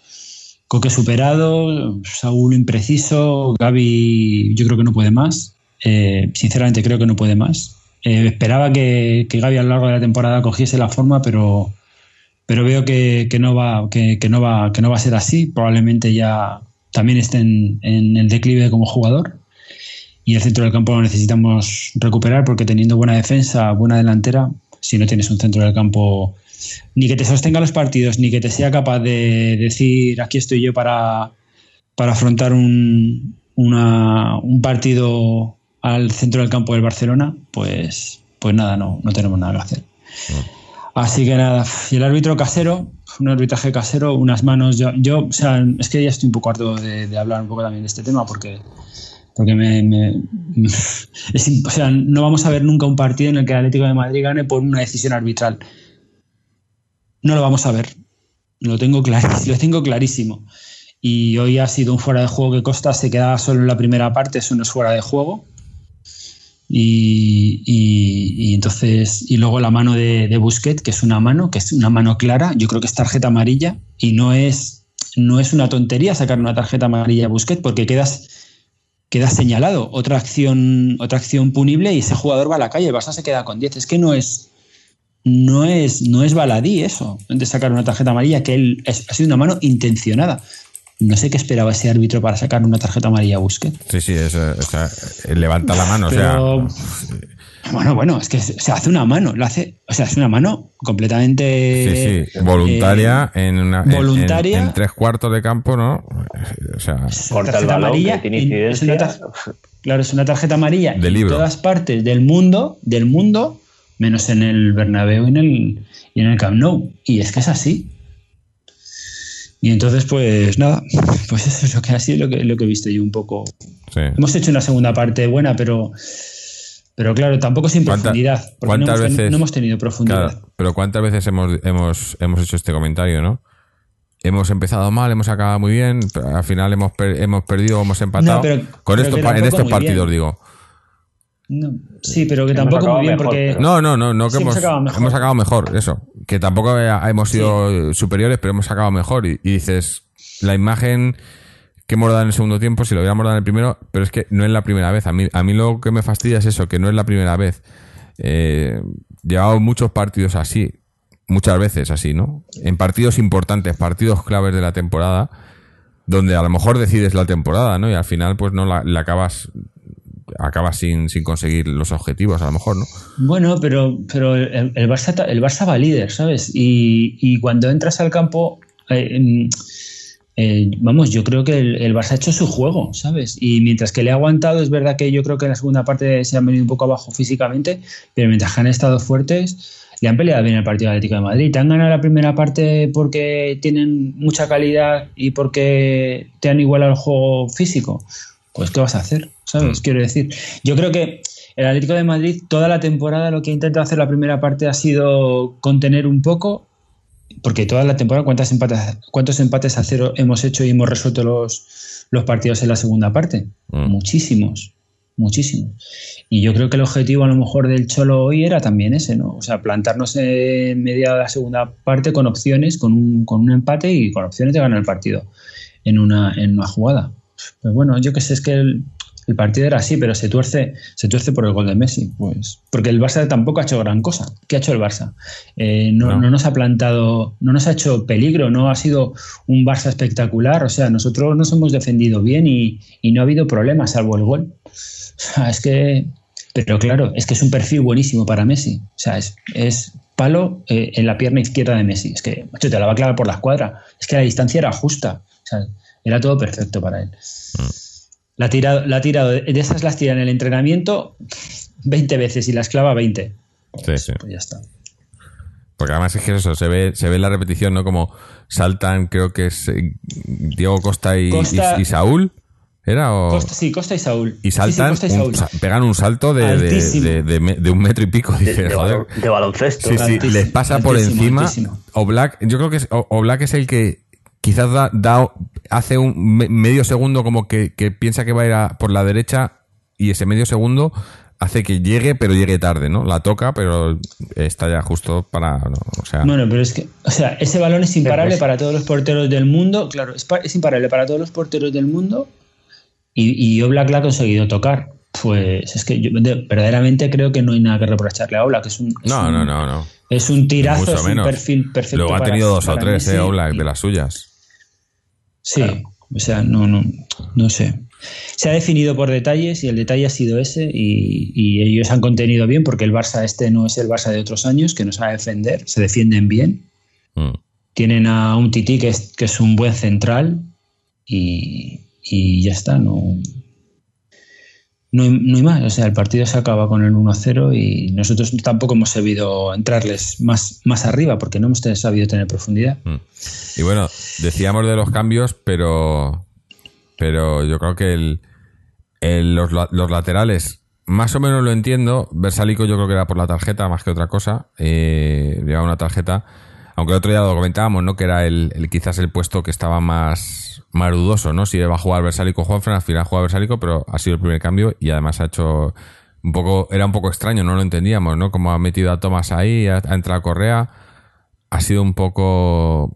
Coque superado, Saúl impreciso, Gaby yo creo que no puede más. sinceramente creo que no puede más. esperaba que, que, Gaby a lo largo de la temporada cogiese la forma, pero, pero veo que, que no va, que, que, no va, que no va a ser así. Probablemente ya también esté en, el declive como jugador. Y el centro del campo lo necesitamos recuperar porque teniendo buena defensa, buena delantera, si no tienes un centro del campo ni que te sostenga los partidos, ni que te sea capaz de decir aquí estoy yo para, para afrontar un, un partido al centro del campo del Barcelona, pues, pues nada, no, no tenemos nada que hacer. Así que nada, y el árbitro casero, un arbitraje casero, unas manos. Yo, yo o sea, es que ya estoy un poco harto de, hablar un poco también de este tema porque, porque me, o sea, no vamos a ver nunca un partido en el que el Atlético de Madrid gane por una decisión arbitral. No lo vamos a ver. Lo tengo, clarísimo, lo tengo clarísimo. Y hoy ha sido un fuera de juego que Costa se quedaba solo en la primera parte, eso no es fuera de juego. Y, entonces, y luego la mano de, de Busquets, que es una mano, que es una mano clara, yo creo que es tarjeta amarilla y no es, no es una tontería sacar una tarjeta amarilla a Busquets porque quedas, quedas señalado. Otra acción, otra acción punible y ese jugador va a la calle. El Barça se queda con 10. Es que no es, no es, no es baladí eso, de sacar una tarjeta amarilla, que él ha sido una mano intencionada. No sé qué esperaba ese árbitro para sacar una tarjeta amarilla a Busquets. Sí, sí, es, o sea, levanta la mano, o sea. Bueno, bueno, es que se hace una mano, lo hace, o sea, es una mano completamente sí, sí, voluntaria eh, en una voluntaria en, tres cuartos de campo, ¿no? O sea, corta el balón, amarilla, tiene incidencia. Es claro, es una tarjeta amarilla de libro. en todas partes del mundo, del mundo, menos en el Bernabéu y en el, y en el Camp Nou. Y es que es así. Y entonces, pues nada, pues eso es lo que ha sido lo que, lo que he visto yo un poco. Sí. Hemos hecho una segunda parte buena, pero, pero claro, tampoco sin profundidad. Porque ¿cuántas no, hemos, veces, no hemos tenido profundidad. Claro, pero ¿cuántas veces hemos, hemos, hemos hecho este comentario, no? Hemos empezado mal, hemos acabado muy bien, al final hemos, per, hemos perdido, hemos empatado. No, pero, Con pero que en estos partidos, bien. digo. No, sí, pero que tampoco muy bien, mejor, porque. pero- No, no, no, no que Sí, hemos, hemos acabado mejor. hemos acabado mejor, eso. Que tampoco eh, hemos sido superiores, pero hemos sacado mejor. Y, y dices, la imagen que hemos dado en el segundo tiempo, si lo hubiéramos dado en el primero, pero es que no es la primera vez. A mí, a mí lo que me fastidia es eso, que no es la primera vez. Eh, llevamos muchos partidos así, muchas veces así, ¿no? En partidos importantes, partidos claves de la temporada, donde a lo mejor decides la temporada, ¿no? Y al final, pues no la, la acabas acabas sin, sin conseguir los objetivos, a lo mejor, ¿no? Bueno, pero, pero el, Barça, el Barça va líder, ¿sabes? Y, y cuando entras al campo, eh, em, eh, vamos, yo creo que el, el Barça ha hecho su juego, ¿sabes? Y mientras que le ha aguantado, es verdad que yo creo que en la segunda parte se han venido un poco abajo físicamente, pero mientras que han estado fuertes, le han peleado bien el partido Atlético de Madrid. Te han ganado la primera parte porque tienen mucha calidad y porque te han igualado el juego físico. Pues, ¿qué vas a hacer? ¿Sabes? Mm. Quiero decir, yo creo que el Atlético de Madrid toda la temporada lo que ha intentado hacer la primera parte ha sido contener un poco, porque toda la temporada cuántas empates, cuántos empates a cero hemos hecho y hemos resuelto los, los partidos en la segunda parte. Mm. Muchísimos, muchísimos. Y yo creo que el objetivo a lo mejor del Cholo hoy era también ese, ¿no? O sea, plantarnos en media de la segunda parte con opciones, con un, con un empate y con opciones de ganar el partido en una, en una jugada. Pues bueno, yo que sé, es que el, el partido era así, pero se tuerce, se tuerce por el gol de Messi. Pues, porque el Barça tampoco ha hecho gran cosa. ¿Qué ha hecho el Barça? Eh, no, No. no nos ha plantado, no nos ha hecho peligro, no ha sido un Barça espectacular. O sea, nosotros nos hemos defendido bien y, y no ha habido problemas, salvo el gol. O sea, es que. Pero claro, es que es un perfil buenísimo para Messi. O sea, es, es palo eh, en la pierna izquierda de Messi. Es que, macho, te la va a clavar por la escuadra. Es que la distancia era justa. O sea, era todo perfecto para él. La ha tirado, la ha tirado de esas las tira en el entrenamiento 20 veces y las clava 20. Sí, sí. Pues ya está. Porque además es que eso, se ve, se ve la repetición, ¿no? Como saltan, creo que es eh, Diego Costa y, Costa- y- y Saúl, ¿era? O, Costa, sí, Costa y Saúl. y Sí, sí, saltan, Costa y un- Saúl. sa- pegan un salto de, de, de- de me- de un metro y pico. De joder. de baloncesto. Sí, sí, Altísimo, les pasa por encima. altísimo. O Black, yo creo que es, o, o Black es el que quizás da, da- hace un me- medio segundo como que, que piensa que va a ir a- por la derecha y ese medio segundo hace que llegue, pero llegue tarde, ¿no? La toca, pero está ya justo para, no, o sea, Bueno, pero es que, o sea, ese balón es imparable para todos los porteros del mundo. Claro, es, es imparable para todos los porteros del mundo. Y, y Oblak la ha conseguido tocar. Pues es que yo de- verdaderamente creo que no hay nada que reprocharle a Oblak. Es un, es no, un- no, no, no. Es un tirazo, Mucho es un menos. perfil perfecto. Luego ha para- tenido dos o tres, eh, Oblak, de las suyas. Sí, o sea, no, no, no sé. Se ha definido por detalles y el detalle ha sido ese y, y ellos han contenido bien porque el Barça este no es el Barça de otros años que no sabe defender, se defienden bien. Mm. Tienen a un Titi que es, que es un buen central y, y ya está, no, no, hay, no hay más. O sea, el partido se acaba con el 1-0 y nosotros tampoco hemos sabido entrarles más, más arriba porque no hemos sabido tener profundidad. Mm. Y bueno, decíamos de los cambios, pero pero yo creo que el, los, los laterales más o menos lo entiendo. Versalico yo creo que era por la tarjeta más que otra cosa. Eh, llevaba una tarjeta, aunque el otro día lo comentábamos, ¿no? Que era el, el- quizás el puesto que estaba más, dudoso, ¿no? Si iba a jugar Versalico o Juanfran, al final juega Versalico, pero ha sido el primer cambio y además ha hecho un poco, era un poco extraño, no lo entendíamos, ¿no? Como ha metido a Thomas ahí, ha, entrado Correa, ha sido un poco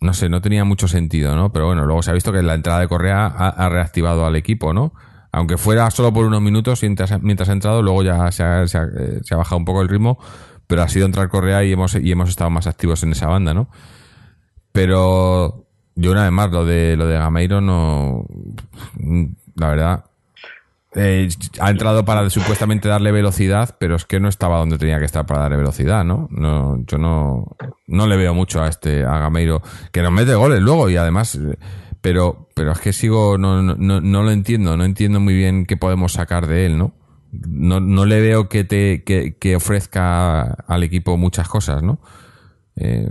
no sé, no tenía mucho sentido, ¿no? Pero bueno, luego se ha visto que la entrada de Correa ha, reactivado al equipo, ¿no? Aunque fuera solo por unos minutos mientras, mientras ha entrado, luego ya se ha, se, ha, bajado un poco el ritmo, pero ha sido entrar Correa y hemos, y hemos estado más activos en esa banda, ¿no? Pero yo una vez más, lo de, lo de Gameiro no... La verdad, eh, ha entrado para supuestamente darle velocidad, pero es que no estaba donde tenía que estar para darle velocidad, ¿no? no yo no, no le veo mucho a este a Gameiro, que nos mete goles luego y además, pero, pero es que sigo, no, no, no lo entiendo, no entiendo muy bien qué podemos sacar de él, ¿no? No, no le veo que te que, que ofrezca al equipo muchas cosas, ¿no? Eh,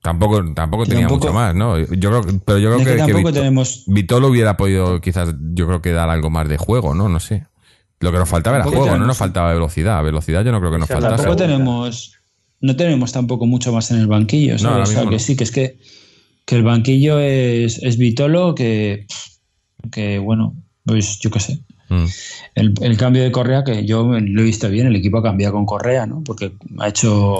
Tampoco, tampoco tenía mucho más, ¿no? Yo creo, pero yo creo que, que, tenemos... Vitolo hubiera podido quizás, yo creo que dar algo más de juego, ¿no? No sé. Lo que nos faltaba era juego, no nos faltaba velocidad. Velocidad yo no creo que nos faltase. Tampoco tenemos, no tenemos tampoco mucho más en el banquillo, ¿sabes? que sí, que es que, que el banquillo es, es Vitolo, que, que bueno, pues yo qué sé. Mm. El, cambio de Correa, que yo lo he visto bien, el equipo ha cambiado con Correa, ¿no? Porque ha hecho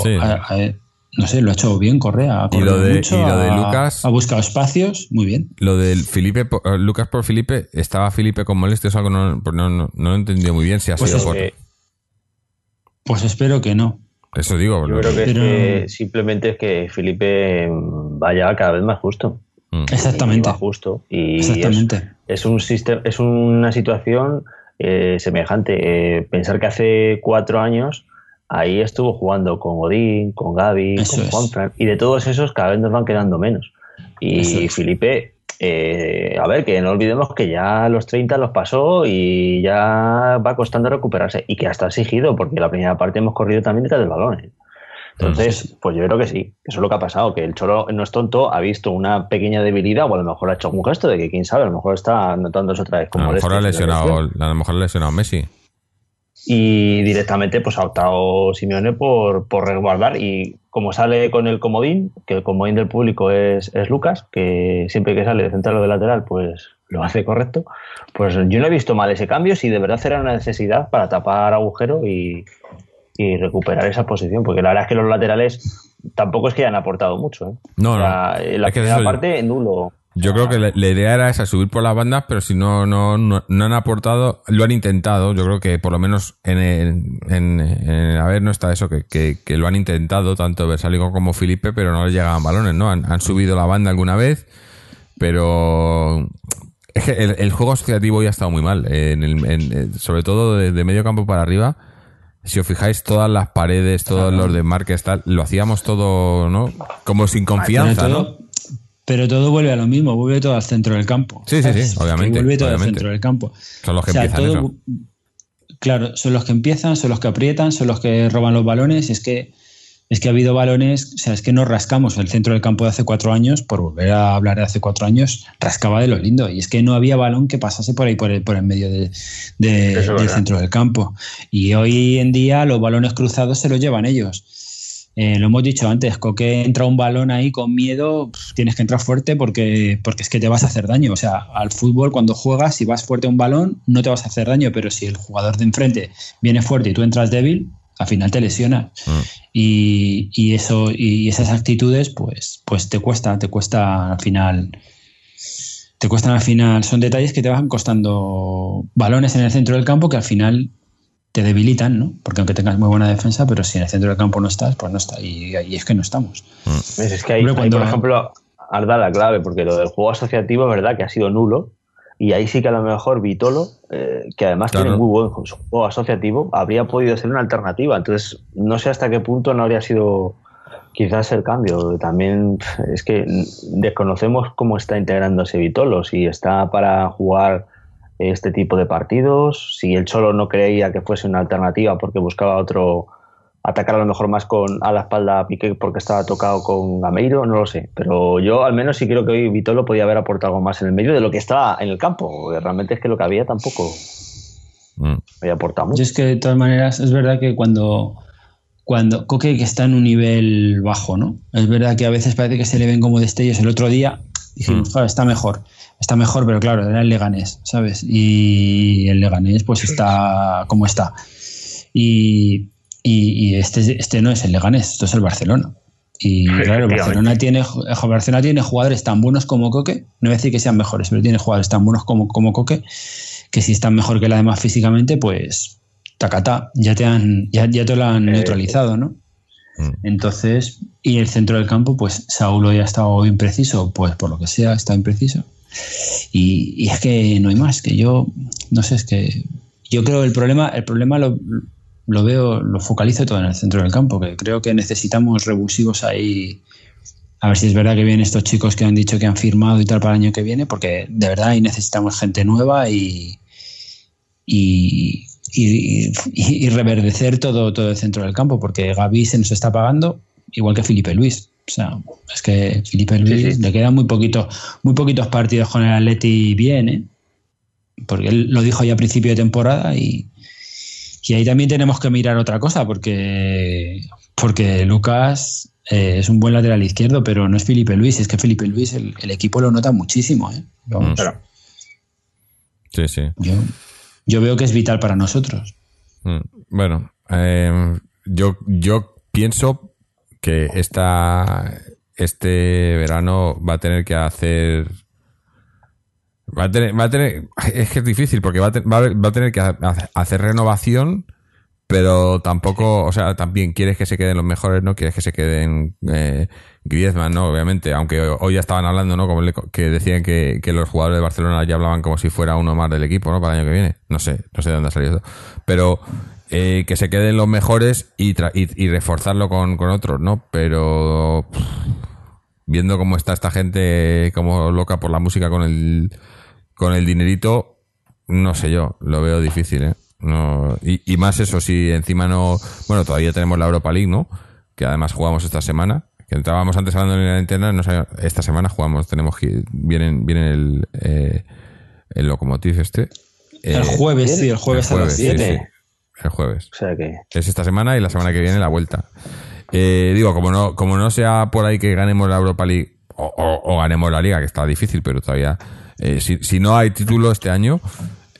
no sé, lo ha hecho bien Correa. y lo de, Lucas. Ha buscado espacios, muy bien. Lo del Felipe, eh, Lucas por Felipe, ¿estaba Felipe con molestias o algo? No, no, no, no, lo entendido muy bien si ha pues sido por. Pues espero que no. Eso digo. Yo creo que, simplemente es que Felipe vaya cada vez más justo. Mm. Exactamente. justo. Y Exactamente. Es, un sistema, es una situación eh, semejante. Eh, pensar que hace cuatro años ahí estuvo jugando con Odín, con Gaby, con Juanfran, y de todos esos cada vez nos van quedando menos. Y Felipe, eh, a ver, que no olvidemos que ya los 30 los pasó y ya va costando recuperarse, y que hasta ha exigido, porque la primera parte hemos corrido también detrás del balón. Entonces, pues yo creo que sí, eso es lo que ha pasado, que el Cholo no es tonto, ha visto una pequeña debilidad o a lo mejor ha hecho algún gesto de que quién sabe, a lo mejor está notándose otra vez como a lo mejor ha lesionado, a lo mejor ha lesionado Messi. Y directamente pues ha optado Simeone por, resguardar y como sale con el comodín, que el comodín del público es, Lucas, que siempre que sale de central o de lateral pues lo hace correcto, pues yo no he visto mal ese cambio si de verdad era una necesidad para tapar agujero y, recuperar esa posición, porque la verdad es que los laterales tampoco es que hayan aportado mucho. ¿eh? No, En la primera parte, nulo. Yo creo que la, idea era esa, subir por las bandas, pero si no, no, no, han aportado, lo han intentado. Yo creo que por lo menos en, en, en, a ver, no está eso, que, que, lo han intentado tanto Versaligo como Felipe, pero no les llegaban balones, ¿no? Han, subido la banda alguna vez, pero es que el, juego asociativo ya ha estado muy mal. En el, sobre todo de, medio campo para arriba. Si os fijáis, todas las paredes, todos los de marques, tal, lo hacíamos todo, ¿no? Como sin confianza, ¿no? Pero todo vuelve a lo mismo, vuelve todo al centro del campo. Sí, sí, sí, obviamente. Vuelve todo al centro del campo. Son los que empiezan Claro, son los que empiezan, son los que aprietan, son los que roban los balones. Es que, es que ha habido balones, o sea, es que nos rascamos el centro del campo de hace cuatro años, por volver a hablar de hace cuatro años, rascaba de lo lindo. Y es que no había balón que pasase por ahí, por el, por el medio de, del centro del campo. Y hoy en día los balones cruzados se los llevan ellos. Eh, lo hemos dicho antes, Coque entra un balón ahí con miedo, tienes que entrar fuerte porque, porque es que te vas a hacer daño. O sea, al fútbol cuando juegas, si vas fuerte a un balón, no te vas a hacer daño, pero si el jugador de enfrente viene fuerte y tú entras débil, al final te lesiona. Mm. Y, eso, y esas actitudes, pues, pues te cuesta, te cuesta al final. Te cuestan al final. Son detalles que te van costando balones en el centro del campo que al final te debilitan, ¿no? Porque aunque tengas muy buena defensa, pero si en el centro del campo no estás, pues no está. Y, ahí es que no estamos. Mm. Es que ahí, por ejemplo, Arda la clave, porque lo del juego asociativo es verdad que ha sido nulo. Y ahí sí que a lo mejor Vitolo, eh, que además tiene muy buen juego asociativo, habría podido ser una alternativa. Entonces, no sé hasta qué punto no habría sido quizás el cambio. También es que desconocemos cómo está integrándose Vitolo, si está para jugar este tipo de partidos, si el Cholo no creía que fuese una alternativa porque buscaba otro atacar a lo mejor más con a la espalda a Piqué porque estaba tocado con Gameiro, no lo sé, pero yo al menos sí creo que hoy Vitolo podía haber aportado algo más en el medio de lo que estaba en el campo, realmente es que lo que había tampoco mm. había aportado mucho. es que de todas maneras es verdad que cuando cuando Coque que está en un nivel bajo, ¿no? Es verdad que a veces parece que se le ven como destellos. El otro día dijimos, mm. está mejor está mejor, pero claro, era el Leganés, ¿sabes? Y el Leganés pues está como está. Y, y, este, este no es el Leganés, esto es el Barcelona. Y claro, Barcelona tiene, Barcelona tiene jugadores tan buenos como Coque, no voy a decir que sean mejores, pero tiene jugadores tan buenos como, como Coque, que si están mejor que la demás físicamente, pues tacata, ya te han, ya, ya te lo han eh, neutralizado, ¿no? Mm. Entonces, y el centro del campo, pues Saúl hoy ha estado impreciso, pues por lo que sea, está impreciso. Y, es que no hay más, que yo, no sé, es que yo creo el problema, el problema lo, lo veo, lo focalizo todo en el centro del campo, que creo que necesitamos revulsivos ahí. A ver si es verdad que vienen estos chicos que han dicho que han firmado y tal para el año que viene, porque de verdad ahí necesitamos gente nueva y, y, y, reverdecer todo, todo el centro del campo, porque Gaby se nos está pagando igual que Felipe Luis. O sea, es que Felipe Luis le quedan muy poquito, muy poquitos partidos con el Atleti bien, ¿eh? Porque él lo dijo ya a principio de temporada y, y ahí también tenemos que mirar otra cosa, porque, porque Lucas eh, es un buen lateral izquierdo, pero no es Felipe Luis, es que Felipe Luis el, equipo lo nota muchísimo. ¿eh? Mm. Sí, sí. Yo, yo veo que es vital para nosotros. Mm, bueno, eh, yo, yo pienso que esta, este verano va a tener que hacer. Va a tener, va a tener es que es difícil porque va a, va a tener que hacer renovación pero tampoco, o sea, también quieres que se queden los mejores, ¿no? Quieres que se queden eh, Griezmann, ¿no? Obviamente, aunque hoy ya estaban hablando, ¿no? Como que decían que, que, los jugadores de Barcelona ya hablaban como si fuera uno más del equipo, ¿no? Para el año que viene. No sé, no sé de dónde ha salido eso. Pero eh, que se queden los mejores y, y, reforzarlo con, con, otros, ¿no? Pero viendo cómo está esta gente como loca por la música con el, con el dinerito, no sé yo, lo veo difícil, ¿eh? No, y, más eso, si encima no. Bueno, todavía tenemos la Europa League, ¿no? Que además jugamos esta semana. Que entrábamos antes hablando en la internet, no esta semana jugamos, tenemos que. Vienen, vienen el, eh, el Locomotiv este. el eh, jueves, sí, el jueves, a las 7. el jueves. O sea que. Es esta semana y la semana que viene la vuelta. Eh, digo, como no, como no sea por ahí que ganemos la Europa League o, o, ganemos la Liga, que está difícil, pero todavía. Si, si no hay título este año,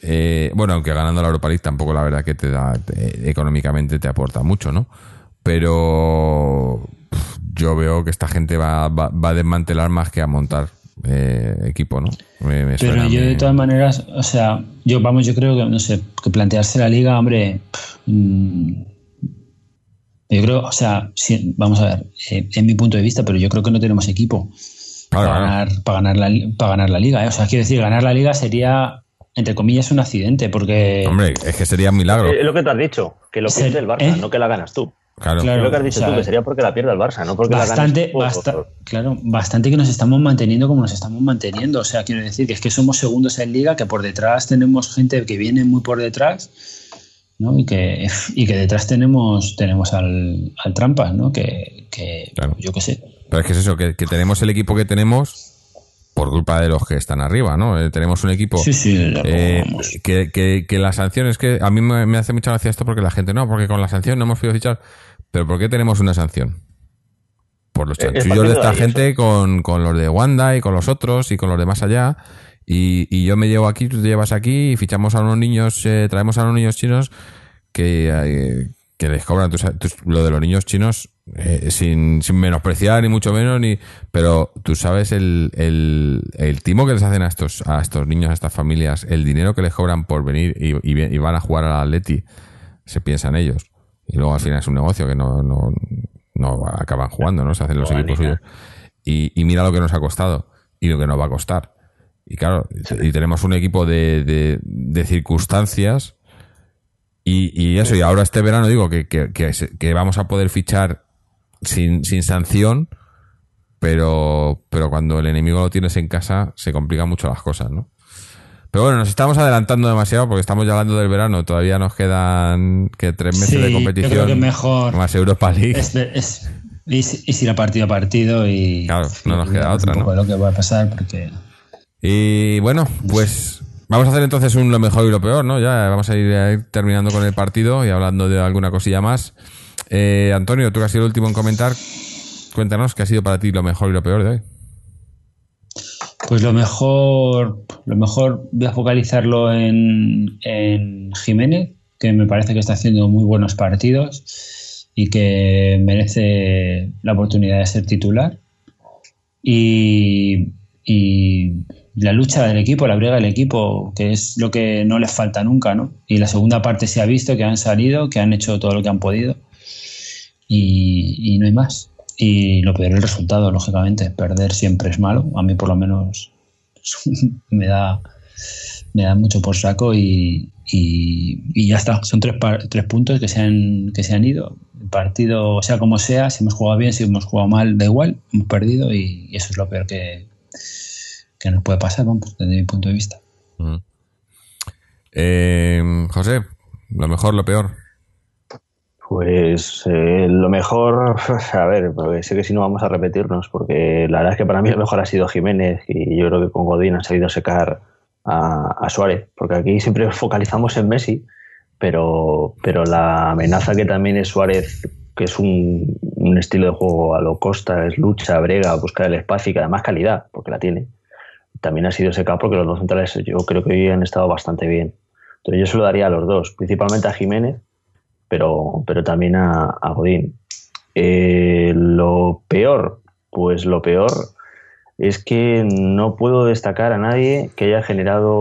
eh, bueno, aunque ganando la Europa League tampoco la verdad que te da, económicamente te aporta mucho, ¿no? Pero yo veo que esta gente va, a desmantelar más que a montar eh, equipo, ¿no? Pero yo de todas maneras, o sea, yo vamos, yo creo que, no sé, que plantearse la liga, hombre, mm, yo creo, o sea, vamos a ver, eh, en mi punto de vista, pero yo creo que no tenemos equipo para, Ganar, para, ganar la, para ganar la liga. O sea, quiero decir, ganar la liga sería entre comillas, un accidente, porque... Hombre, es que sería un milagro. Es lo que te has dicho, que lo pierde el Barça, ¿eh? no que la ganas tú. Claro. es lo que has dicho tú, que sería porque la pierde el Barça, no porque bastante, la ganas tú. claro, bastante que nos estamos manteniendo como nos estamos manteniendo. O sea, quiero decir que es que somos segundos en liga, que por detrás tenemos gente que viene muy por detrás, ¿no? Y que, y que detrás tenemos, tenemos al, al Trampas, ¿no? Que, que yo qué sé. Pero es que es eso, que, que tenemos el equipo que tenemos por culpa de los que están arriba, ¿no? Eh, tenemos un equipo eh, que, que, la sanción es que a mí me, hace mucha gracia esto porque la gente no, porque con la sanción no hemos podido fichar. Pero ¿por qué tenemos una sanción? Por los eh, chanchullos de esta gente con, los de Wanda y con los otros y con los de más allá. Y, yo me llevo aquí, tú te llevas aquí y fichamos a unos niños, traemos a unos niños chinos que, que les cobran. lo de los niños chinos eh, sin, sin, menospreciar ni mucho menos, ni pero tú sabes el, el, el, timo que les hacen a estos, a estos niños, a estas familias, el dinero que les cobran por venir y, y, van a jugar al Atleti, se piensan ellos. Y luego al final es un negocio que no, no, no acaban jugando, ¿no? Se hacen los equipos suyos. Y, y, mira lo que nos ha costado y lo que nos va a costar. Y claro, y tenemos un equipo de, de, de circunstancias y, y, eso, y ahora este verano digo que, que, que, vamos a poder fichar sin, sin sanción, pero, pero cuando el enemigo lo tienes en casa se complican mucho las cosas, ¿no? Pero bueno, nos estamos adelantando demasiado porque estamos ya hablando del verano. Todavía nos quedan que tres meses de competición. Yo creo que mejor más Europa League. Es, es, ir a partido a partido y. Claro, no nos queda otra, un poco ¿no? lo que va a pasar porque. Y bueno, pues vamos a hacer entonces un lo mejor y lo peor, ¿no? Ya vamos a ir, a ir terminando con el partido y hablando de alguna cosilla más. Eh, Antonio, tú que has sido el último en comentar, cuéntanos qué ha sido para ti lo mejor y lo peor de hoy. Pues lo mejor, lo mejor voy a focalizarlo en, Jiménez, que me parece que está haciendo muy buenos partidos y que merece la oportunidad de ser titular. Y, y la lucha del equipo, la briga del equipo, que es lo que no les falta nunca, ¿no? Y la segunda parte se ha visto que han salido, que han hecho todo lo que han podido y, no hay más. Y lo peor el resultado, lógicamente. Perder siempre es malo. A mí por lo menos me da, me da mucho por saco y, y, ya está. Son tres, tres puntos que se, han, que se han ido. El partido, sea como sea, si hemos jugado bien, si hemos jugado mal, da igual. Hemos perdido y, eso es lo peor que, que nos puede pasar, desde mi punto de vista. Mm. Eh, José, lo mejor, lo peor. Pues eh, lo mejor, a ver, porque sé que si no vamos a repetirnos, porque la verdad es que para mí lo mejor ha sido Jiménez y yo creo que con Godín han sabido secar a, Suárez, porque aquí siempre focalizamos en Messi, pero, pero la amenaza que también es Suárez, que es un, un estilo de juego a lo costa, es lucha, brega, buscar el espacio y que además calidad, porque la tiene también ha sido secado porque los dos centrales yo creo que hoy han estado bastante bien. Entonces yo se lo daría a los dos, principalmente a Jiménez, pero, pero también a, Godín. Eh, lo peor, pues lo peor es que no puedo destacar a nadie que haya generado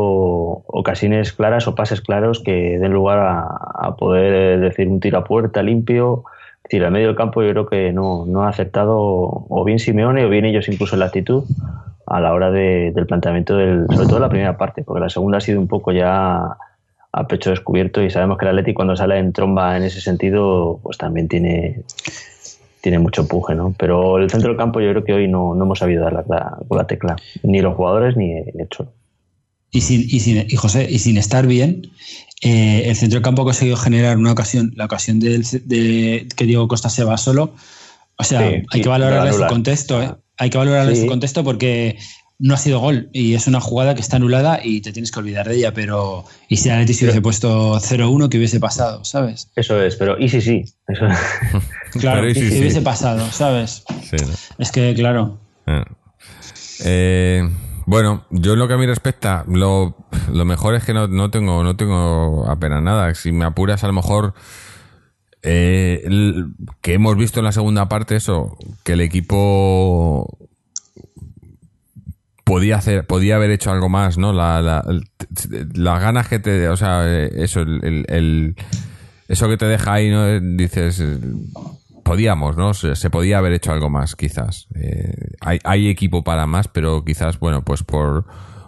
ocasiones claras o pases claros que den lugar a, poder decir un tiro a puerta limpio. Es decir, al medio del campo yo creo que no, no ha aceptado o bien Simeone o bien ellos incluso en la actitud a la hora del planteamiento del, sobre todo la primera parte, porque la segunda ha sido un poco ya a pecho descubierto y sabemos que el Atleti cuando sale en tromba en ese sentido, pues también tiene tiene mucho empuje, ¿no? Pero el centro del campo yo creo que hoy no, no hemos sabido dar la, la, tecla, ni los jugadores ni el hecho. Y sin, y sin, y José, y sin estar bien, eh, el centro del campo ha conseguido generar una ocasión, la ocasión de, que Diego Costa se va solo. O sea, hay que valorarle su contexto, ¿eh? hay que valorar sí. contexto porque no ha sido gol y es una jugada que está anulada y te tienes que olvidar de ella, pero ¿y si Atleti se hubiese puesto 0-1 que hubiese pasado, sabes? Eso es, pero ¿y si sí? claro, ¿y si hubiese pasado, sabes? Es que, claro. Ah. Eh, bueno, yo en lo que a mí respecta, lo, lo mejor es que no, no, tengo, no tengo apenas nada. Si me apuras, a lo mejor eh, que hemos visto en la segunda parte eso, que el equipo podía hacer, podía haber hecho algo más, ¿no? La, las ganas que te, o sea, eso, el, eso que te deja ahí, ¿no? Dices, podíamos, ¿no? Se, podía haber hecho algo más, quizás. Eh, hay, hay equipo para más, pero quizás, bueno, pues por,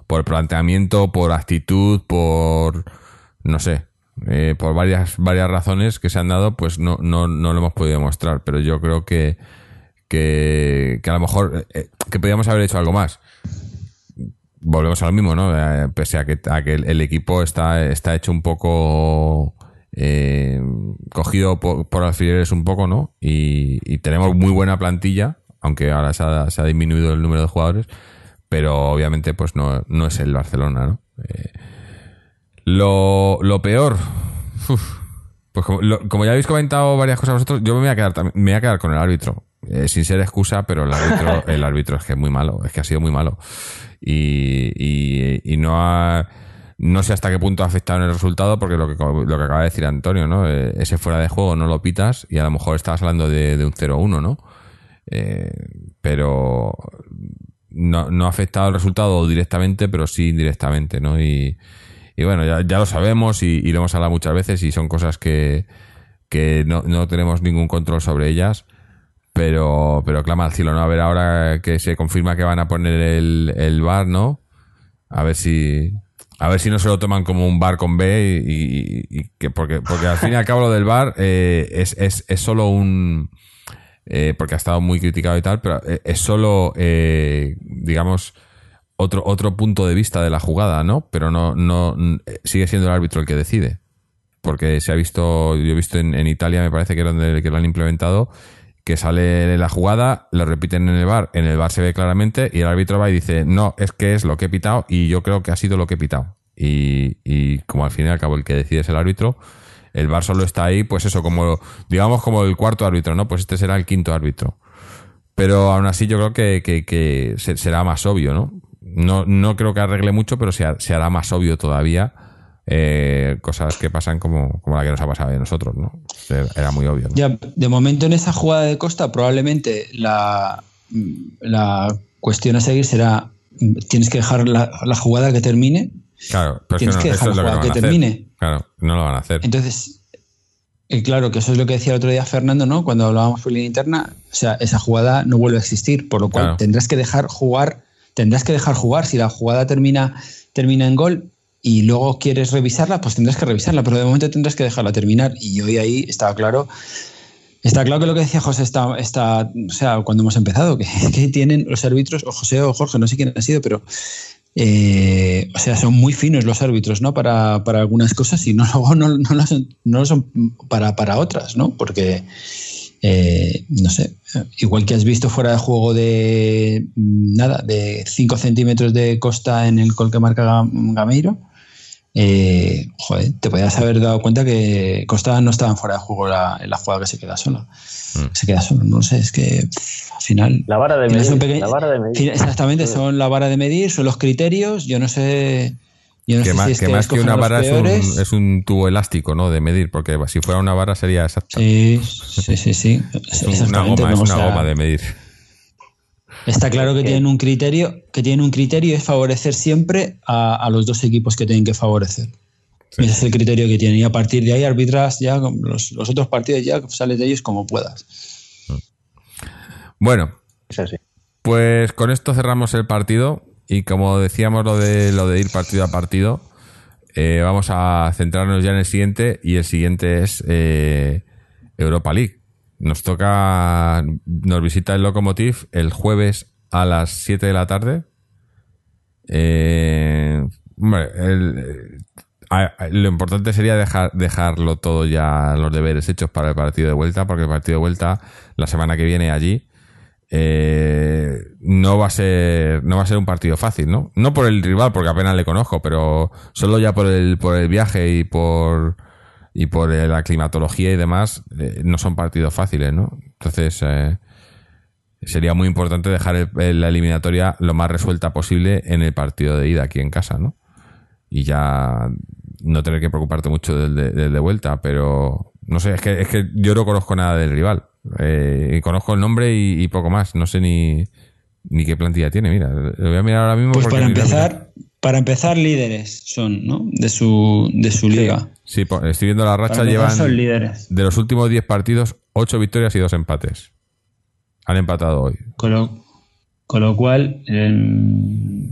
por planteamiento, por actitud, por, no sé, eh, por varias, varias razones que se han dado, pues no, no, no lo hemos podido demostrar. Pero yo creo que, que, a lo mejor eh, que podíamos haber hecho algo más. Volvemos a lo mismo, ¿no? Eh, pese a que, a que el, equipo está, está hecho un poco cogido por, alfileres un poco, ¿no? Y, tenemos muy buena plantilla, aunque ahora se ha, se ha, disminuido el número de jugadores, pero obviamente pues no, no es el Barcelona, ¿no? Lo, lo peor. pues como, ya habéis comentado varias cosas vosotros, yo me voy a quedar, me voy a quedar con el árbitro. Eh, sin ser excusa, pero el árbitro, el árbitro es que es muy malo, es que ha sido muy malo. Y, y, no ha, no sé hasta qué punto ha afectado en el resultado, porque lo que, lo que acaba de decir Antonio, ¿no? Eh, ese fuera de juego no lo pitas y a lo mejor estabas hablando de, un 0-1, ¿no? Eh, pero no, no ha afectado el resultado directamente, pero sí indirectamente, ¿no? Y, y bueno, ya, ya lo sabemos y, lo hemos hablado muchas veces y son cosas que, que no, no, tenemos ningún control sobre ellas. Pero, pero clama al cielo, ¿no? A ver ahora que se confirma que van a poner el, el bar, ¿no? A ver si, a ver si no se lo toman como un bar con B y, que porque, porque al fin y al cabo lo del bar eh, es, es, es, solo un eh, porque ha estado muy criticado y tal, pero eh, es solo eh, digamos otro, otro punto de vista de la jugada, ¿no? Pero no, no sigue siendo el árbitro el que decide. Porque se ha visto, yo he visto en, Italia, me parece que era donde que lo han implementado, que sale la jugada, lo repiten en el bar, en el bar se ve claramente y el árbitro va y dice, no, es que es lo que he pitado y yo creo que ha sido lo que he pitado. Y, y como al fin y al cabo el que decide es el árbitro, el bar solo está ahí, pues eso, como, digamos como el cuarto árbitro, ¿no? Pues este será el quinto árbitro. Pero aún así yo creo que, que, que será más obvio, ¿no? no, no creo que arregle mucho, pero se, hará más obvio todavía eh, cosas que pasan como, como la que nos ha pasado a nosotros, ¿no? Era muy obvio. ¿no? Ya, de momento en esa jugada de Costa probablemente la, la cuestión a seguir será tienes que dejar la, la jugada que termine. Claro, pero tienes no, que dejar eso la es lo que jugada no que, van a hacer. termine. Claro, no lo van a hacer. Entonces, eh, claro, que eso es lo que decía el otro día Fernando, ¿no? Cuando hablábamos por línea interna, o sea, esa jugada no vuelve a existir, por lo cual Claro. tendrás que dejar jugar, tendrás que dejar jugar. Si la jugada termina, termina en gol y luego quieres revisarla, pues tendrás que revisarla, pero de momento tendrás que dejarla terminar. Y hoy ahí estaba claro. Está claro que lo que decía José está, está o sea, cuando hemos empezado, que, que tienen los árbitros, o José o Jorge, no sé quién ha sido, pero eh, o sea, son muy finos los árbitros, ¿no? Para, para algunas cosas y no, luego no, no lo son, no son para, para otras, ¿no? Porque, eh, no sé, igual que has visto fuera de juego de nada, de 5 centímetros de costa en el gol que marca Gam- Gameiro, eh, joder, te podías haber dado cuenta que Costa no estaba fuera de juego la- en la jugada que se queda sola. Mm. Se queda solo, no sé, es que al final. La vara de medir. un pequeño- La vara de medir. Sí, Exactamente, son la vara de medir, son los criterios. Yo no sé. Yo no que sé más si es que, que, más que una vara es un, es un tubo elástico, ¿no? De medir, porque si fuera una vara sería exacta. Sí, sí, sí, sí. Es un- una Exactamente, goma, ¿no? es O una sea, goma de medir. Está claro que tienen un criterio, que tienen un criterio y es favorecer siempre a, a los dos equipos que tienen que favorecer. Sí. Ese es el criterio que tienen. Y a partir de ahí arbitras ya los, los otros partidos ya sales de ellos como puedas. Bueno, Es así. Pues con esto cerramos el partido y como decíamos lo de lo de ir partido a partido, eh, vamos a centrarnos ya en el siguiente y el siguiente es eh, Europa League. Nos toca, nos visita el Lokomotiv el jueves a las 7 de la tarde. Eh, hombre, el- a- lo importante sería dejar, dejarlo todo ya, los deberes hechos para el partido de vuelta, porque el partido de vuelta la semana que viene allí eh, no va a ser no va a ser un partido fácil, ¿no? No por el rival, porque apenas le conozco, pero solo ya por el por el viaje y por y por eh, la climatología y demás, eh, no son partidos fáciles, ¿no? Entonces eh, sería muy importante dejar el- el- la eliminatoria lo más resuelta posible en el partido de ida aquí en casa, ¿no? Y ya no tener que preocuparte mucho del de, del de vuelta, pero no sé, es que, es que yo no conozco nada del rival. Eh, conozco el nombre y, y poco más. No sé ni, ni qué plantilla tiene. Mira, lo voy a mirar ahora mismo. Pues para empezar, para empezar líderes son, ¿no? De su, de su liga. Sí, estoy viendo la racha. Llevan son líderes. de los últimos 10 partidos, 8 victorias y 2 empates. Han empatado hoy. Con lo, con lo cual, em,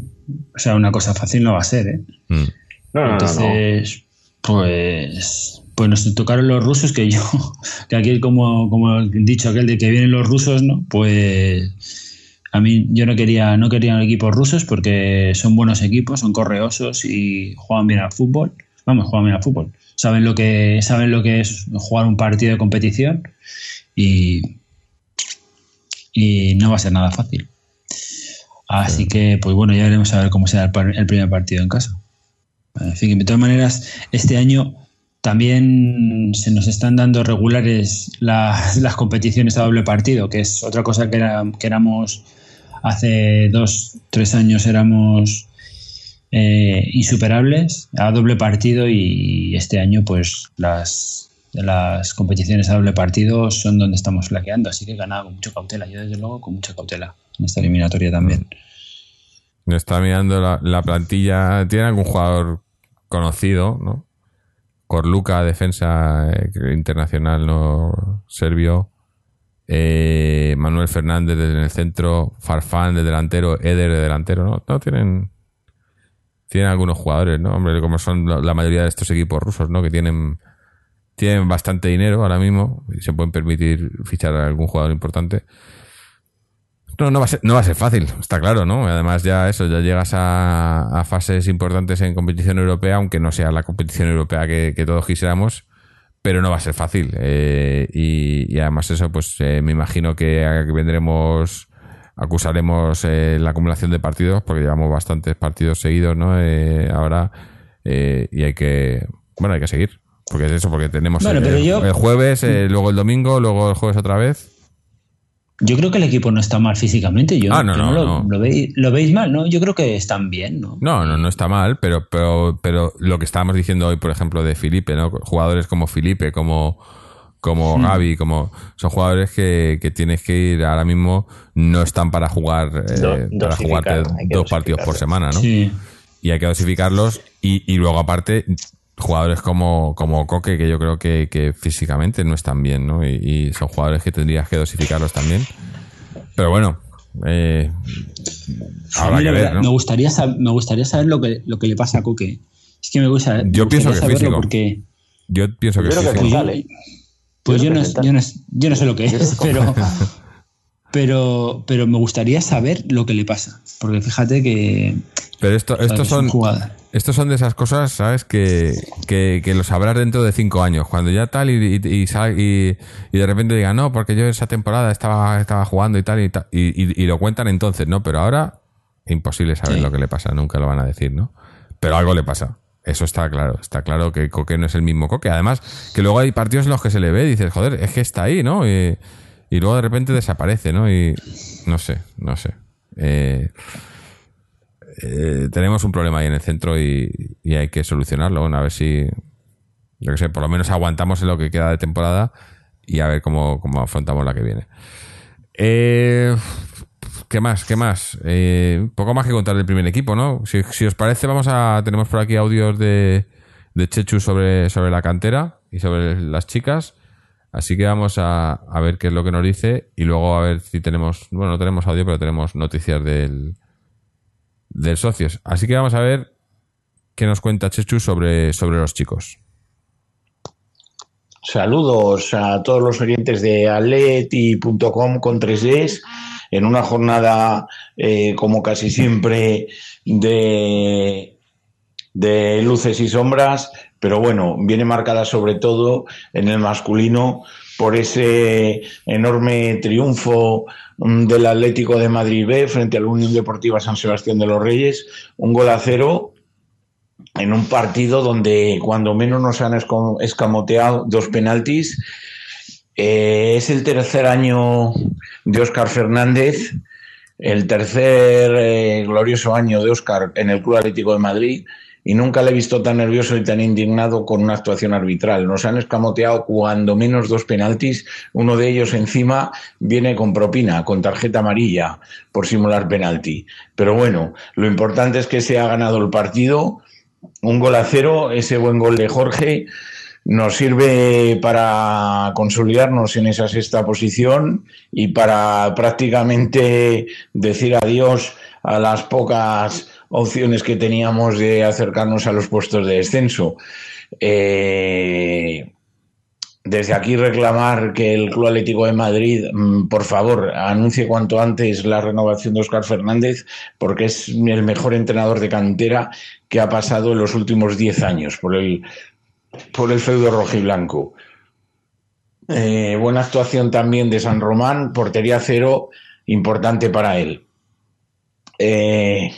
o sea, una cosa fácil no va a ser, ¿eh? Mm. No, no, no, no. Entonces, pues, pues nos tocaron los rusos, que yo, que aquí como, como dicho aquel de que vienen los rusos, ¿no? Pues a yo no quería, no quería equipos rusos porque son buenos equipos, son correosos y juegan bien al fútbol. Vamos, juegan bien al fútbol. Saben lo que, saben lo que es jugar un partido de competición y, y no va a ser nada fácil. Así que, pues bueno, ya veremos a ver cómo será el primer partido en casa. En fin, de todas maneras, este año también se nos están dando regulares las, las competiciones a doble partido, que es otra cosa que, era- que éramos hace dos, tres años éramos eh, insuperables a doble partido y este año pues las, las competiciones a doble partido son donde estamos flaqueando, así que ganaba con mucha cautela, yo desde luego con mucha cautela en esta eliminatoria también. Me está mirando la, la plantilla. ¿Tiene algún jugador conocido, no? Corluca, defensa eh, internacional no serbio. Eh, Manuel Fernández desde el centro. Farfán de delantero. Eder de delantero, ¿no? No tienen. Tienen algunos jugadores, ¿no? Hombre, como son la mayoría de estos equipos rusos, ¿no? Que tienen. Tienen bastante dinero ahora mismo y se pueden permitir fichar a algún jugador importante. No, no va, a ser, no va a ser fácil, está claro, ¿no? Además ya eso, ya llegas a, a fases importantes en competición europea, aunque no sea la competición europea que, que todos quisiéramos, pero no va a ser fácil. Eh, y, y además eso, pues eh, me imagino que vendremos, acusaremos eh, la acumulación de partidos, porque llevamos bastantes partidos seguidos, ¿no? Eh, ahora, y hay que, bueno, hay que seguir. Porque es eso, porque tenemos Bueno, el, pero yo- el jueves, luego el domingo, luego el jueves otra vez. Yo creo que el equipo no está mal físicamente. Yo, Ah, no, no, lo, no. lo veis, lo veis mal, ¿no? Yo creo que están bien, ¿no? No, no, no está mal, pero, pero, pero lo que estábamos diciendo hoy, por ejemplo, de Felipe, ¿no? Jugadores como Felipe, como, como Gaby, como son jugadores que, que tienes que ir ahora mismo, no están para jugar, eh, Do- para jugarte dos partidos por semana, ¿no? Sí. Y hay que dosificarlos y, y luego aparte jugadores como, como Coque, que yo creo que, que físicamente no están bien, ¿no? Y, y son jugadores que tendrías que dosificarlos también. Pero bueno, eh, habrá que ver, me, gustaría sab- me gustaría saber lo que, lo que le pasa a Coque. Es que me gusta. me Yo pienso gustaría que saberlo físico. Porque, Yo pienso que Yo sí. creo que pues Yo no, que yo, no, yo no sé lo que es, pero, pero, pero me gustaría saber lo que le pasa. Porque fíjate que. Pero esto, estos son, estos son de esas cosas, ¿sabes? Que, que, que lo sabrás dentro de cinco años. Cuando ya tal y, y, y, de repente digan, no, porque yo esa temporada estaba, estaba jugando y tal y tal. Y, lo cuentan entonces, ¿no? Pero ahora, imposible saber Sí. lo que le pasa. Nunca lo van a decir, ¿no? Pero algo le pasa. Eso está claro. Está claro que Coque no es el mismo Coque. Además, que luego hay partidos en los que se le ve y dices, joder, es que está ahí, ¿no? Y, y luego de repente desaparece, ¿no? Y no sé, no sé. Eh, eh, tenemos un problema ahí en el centro y, y hay que solucionarlo. Bueno, a ver si, yo que sé, por lo menos aguantamos en lo que queda de temporada y a ver cómo, cómo afrontamos la que viene. Eh, ¿Qué más? ¿Qué más? Eh, poco más que contar del primer equipo, ¿no? Si, si os parece, vamos a. Tenemos por aquí audios de, de Chechu sobre, sobre la cantera y sobre las chicas. Así que vamos a, a ver qué es lo que nos dice y luego a ver si tenemos. Bueno, no tenemos audio, pero tenemos noticias del, del socios. Así que vamos a ver qué nos cuenta Chechu sobre, sobre los chicos. Saludos a todos los oyentes de atleti.com con 3Ds en una jornada, eh, como casi siempre, de, de luces y sombras, pero bueno, viene marcada sobre todo en el masculino por ese enorme triunfo mm, del Atlético de Madrid B frente a la Unión Deportiva San Sebastián de los Reyes, un gol a cero en un partido donde cuando menos nos han escamoteado dos penaltis. Eh, es el tercer año de Óscar Fernández, el tercer eh, glorioso año de Óscar en el Club Atlético de Madrid y nunca le he visto tan nervioso y tan indignado con una actuación arbitral. Nos han escamoteado cuando menos dos penaltis, uno de ellos encima viene con propina, con tarjeta amarilla por simular penalti. Pero bueno, lo importante es que se ha ganado el partido un gol a cero, ese buen gol de Jorge nos sirve para consolidarnos en esa sexta posición y para prácticamente decir adiós a las pocas opciones que teníamos de acercarnos a los puestos de descenso. Eh, desde aquí reclamar que el Club Atlético de Madrid, mm, por favor, anuncie cuanto antes la renovación de Óscar Fernández, porque es el mejor entrenador de cantera que ha pasado en los últimos 10 años por el, por el feudo rojiblanco. Eh, buena actuación también de San Román, portería cero, importante para él. Eh,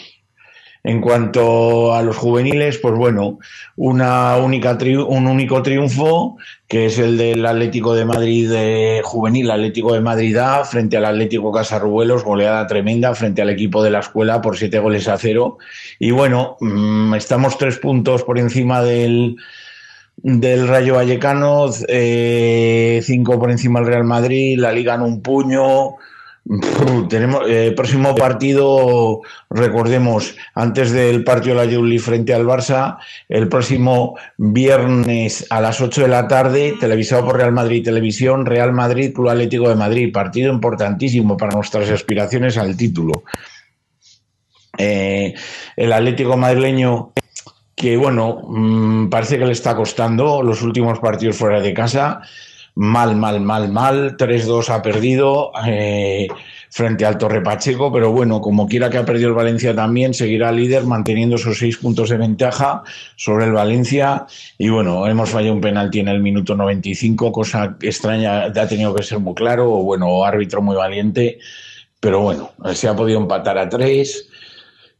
en cuanto a los juveniles, pues bueno, una única un único triunfo, que es el del Atlético de Madrid eh, juvenil, Atlético de Madrid A, frente al Atlético Casarruelos, goleada tremenda frente al equipo de la escuela por siete goles a cero. Y bueno, mm, estamos tres puntos por encima del, del Rayo Vallecano, eh, cinco por encima del Real Madrid, la Liga en un puño. Tenemos eh, próximo partido, recordemos, antes del partido de la Juli frente al Barça, el próximo viernes a las 8 de la tarde, televisado por Real Madrid Televisión, Real Madrid Club Atlético de Madrid, partido importantísimo para nuestras aspiraciones al título. Eh, el Atlético madrileño que bueno, mm, parece que le está costando los últimos partidos fuera de casa. Mal, mal, mal, mal. 3-2 ha perdido eh, frente al Torre Pacheco, pero bueno, como quiera que ha perdido el Valencia también, seguirá líder manteniendo esos seis puntos de ventaja sobre el Valencia. Y bueno, hemos fallado un penalti en el minuto 95, cosa extraña, ha tenido que ser muy claro, o bueno, árbitro muy valiente, pero bueno, se ha podido empatar a tres.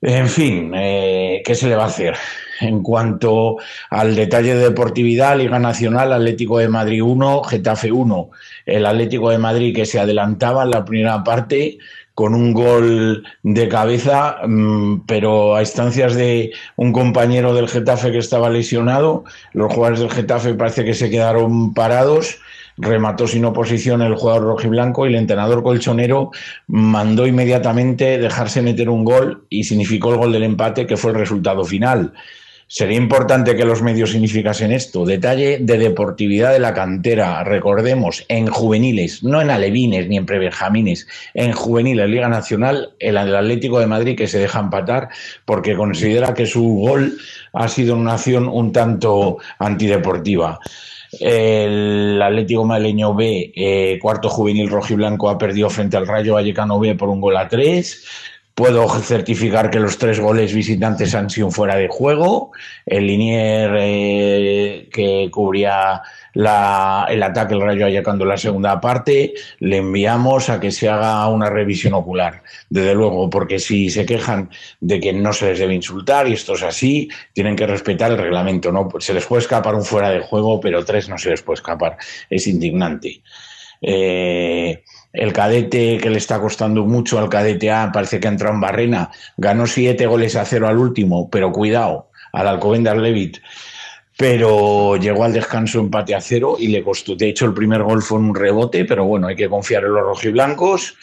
En fin, eh, ¿qué se le va a hacer? En cuanto al detalle de deportividad, Liga Nacional, Atlético de Madrid 1, Getafe 1. El Atlético de Madrid que se adelantaba en la primera parte con un gol de cabeza, mm, pero a instancias de un compañero del Getafe que estaba lesionado, los jugadores del Getafe parece que se quedaron parados remató sin oposición el jugador rojiblanco y el entrenador colchonero mandó inmediatamente dejarse meter un gol y significó el gol del empate que fue el resultado final. Sería importante que los medios significasen esto. Detalle de deportividad de la cantera. Recordemos, en juveniles, no en alevines ni en prebenjamines, en juveniles, Liga Nacional, el Atlético de Madrid que se deja empatar porque considera que su gol ha sido una acción un tanto antideportiva. El Atlético Maleño B, eh, cuarto juvenil rojiblanco, ha perdido frente al Rayo Vallecano B por un gol a tres. Puedo certificar que los tres goles visitantes han sido fuera de juego. El Linier eh, que cubría el ataque el Rayo Vallecano la segunda parte, le enviamos a que se haga una revisión ocular. Desde luego, porque si se quejan de que no se les debe insultar y esto es así, tienen que respetar el reglamento. No se les puede escapar un fuera de juego, pero tres no se les puede escapar. Es indignante. Eh, el cadete que le está costando mucho al cadete A, parece que ha entrado en barrena, ganó siete goles a cero al último, pero cuidado, al Alcobendas Levit pero llegó al descanso empate a cero y le costó. De hecho, el primer gol fue un rebote, pero bueno, hay que confiar en los rojiblancos.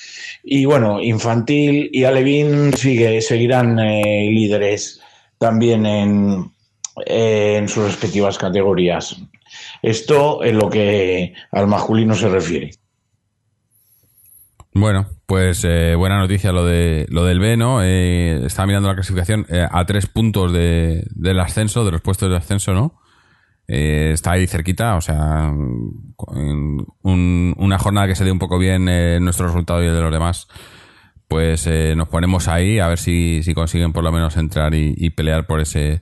Y bueno, Infantil y Alevín sigue, seguirán eh, líderes también en, en sus respectivas categorías. Esto es lo que al masculino se refiere. Bueno, pues eh, buena noticia lo de lo del B, ¿no? Eh, estaba mirando la clasificación a tres puntos de, del ascenso, de los puestos de ascenso, ¿no? Eh, está ahí cerquita, o sea, una jornada que se dé un poco bien eh, nuestro resultado y el de los demás, pues eh, nos ponemos ahí a ver si, si, consiguen por lo menos entrar y, pelear por ese